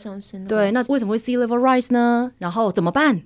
对，那为什么会 sea level rise 呢？然后怎么办？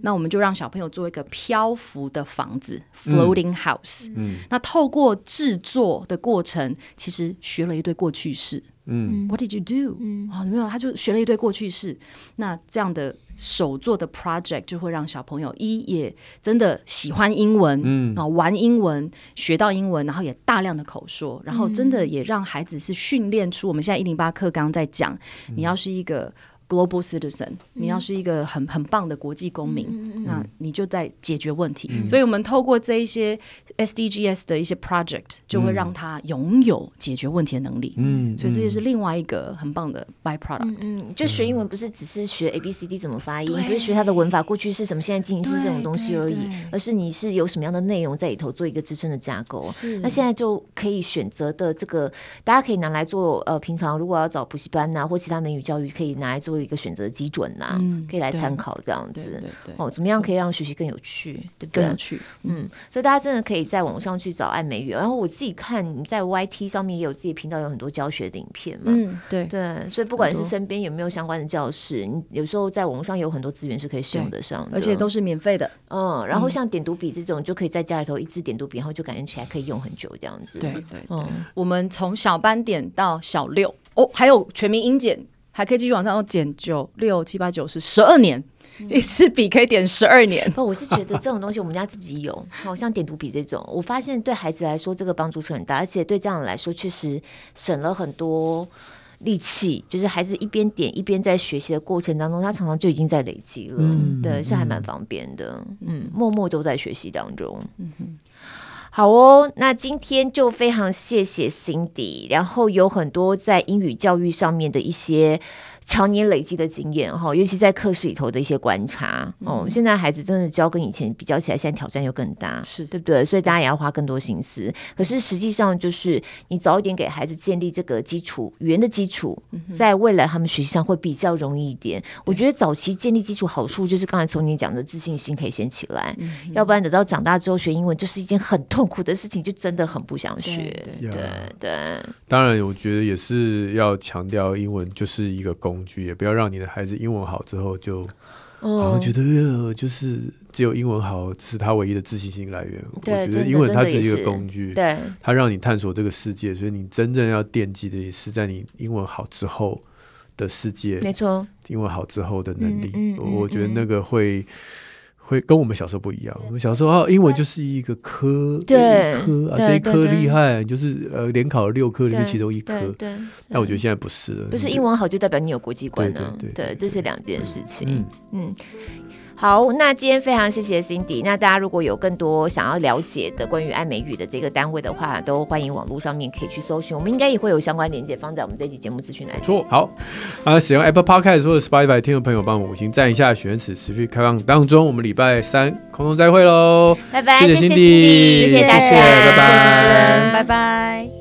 那我们就让小朋友做一个漂浮的房子，floating house。嗯，那透过制作的过程，其实学了一堆过去式。嗯，What did you do？嗯，哦，没有，他就学了一堆过去式。那这样的手做的 project 就会让小朋友一也真的喜欢英文，嗯，啊，玩英文，学到英文，然后也大量的口说，然后真的也让孩子是训练出我们现在一零八课刚在讲，你要是一个。Global citizen，你要是一个很很棒的国际公民，嗯、那你就在解决问题。嗯、所以，我们透过这一些 SDGs 的一些 project，就会让他拥有解决问题的能力。嗯，所以这也是另外一个很棒的 byproduct。嗯，就学英文不是只是学 A B C D 怎么发音，不是学它的文法过去是什么，现在进行式这种东西而已，而是你是有什么样的内容在里头做一个支撑的架构。是，那现在就可以选择的这个，大家可以拿来做。呃，平常如果要找补习班呐、啊，或其他美语教育，可以拿来做。一个选择基准呐、啊，嗯、可以来参考这样子。对对对哦，怎么样可以让学习更有趣？对不对？更有趣。嗯，所以大家真的可以在网上去找爱美语。然后我自己看你在 YT 上面也有自己频道，有很多教学的影片嘛。嗯，对对。所以不管是身边有没有相关的教室，你有时候在网上有很多资源是可以使用得上的，而且都是免费的。嗯，然后像点读笔这种，就可以在家里头一支点读笔，然后就感觉起来可以用很久这样子。对对对。嗯、我们从小班点到小六哦，还有全民英检。还可以继续往上减九六七八九十十二年，嗯、一支笔可以点十二年。不，我是觉得这种东西我们家自己有，好像点读笔这种，我发现对孩子来说这个帮助是很大，而且对家长来说确实省了很多力气。就是孩子一边点一边在学习的过程当中，他常常就已经在累积了，嗯、对，是还蛮方便的。嗯，默默都在学习当中。嗯哼。好哦，那今天就非常谢谢 Cindy，然后有很多在英语教育上面的一些常年累积的经验哈，尤其在课室里头的一些观察哦。现在孩子真的教跟以前比较起来，现在挑战又更大，是对不对？所以大家也要花更多心思。可是实际上，就是你早一点给孩子建立这个基础语言的基础，在未来他们学习上会比较容易一点。我觉得早期建立基础好处就是刚才从你讲的自信心可以先起来，要不然等到长大之后学英文就是一件很痛苦的事情，就真的很不想学。对对对。当然，我觉得也是要强调英文就是一个工具，也不要让你的孩子英文好之后就好像觉得就是只有英文好是他唯一的自信心来源。我觉得英文它只是一个工具，对，它让你探索这个世界，所以你真正要惦记的也是在你英文好之后的世界，没错，英文好之后的能力，我觉得那个会。会跟我们小时候不一样。我们小时候啊，英文就是一个科，对科啊，这一科厉害，就是呃，联考六科里面其中一科。对，但我觉得现在不是了。不是英文好就代表你有国际观呢？对，这是两件事情。嗯嗯。好，那今天非常谢谢 Cindy。那大家如果有更多想要了解的关于爱美语的这个单位的话，都欢迎网络上面可以去搜寻。我们应该也会有相关链接放在我们这期节目资讯栏。错，好啊，使用 Apple Podcast 或者 Spotify 听众朋友帮我们五星赞一下，许愿池持续开放当中。我们礼拜三空中再会喽，拜拜，谢谢 Cindy，谢谢大家，谢谢，持人，拜拜。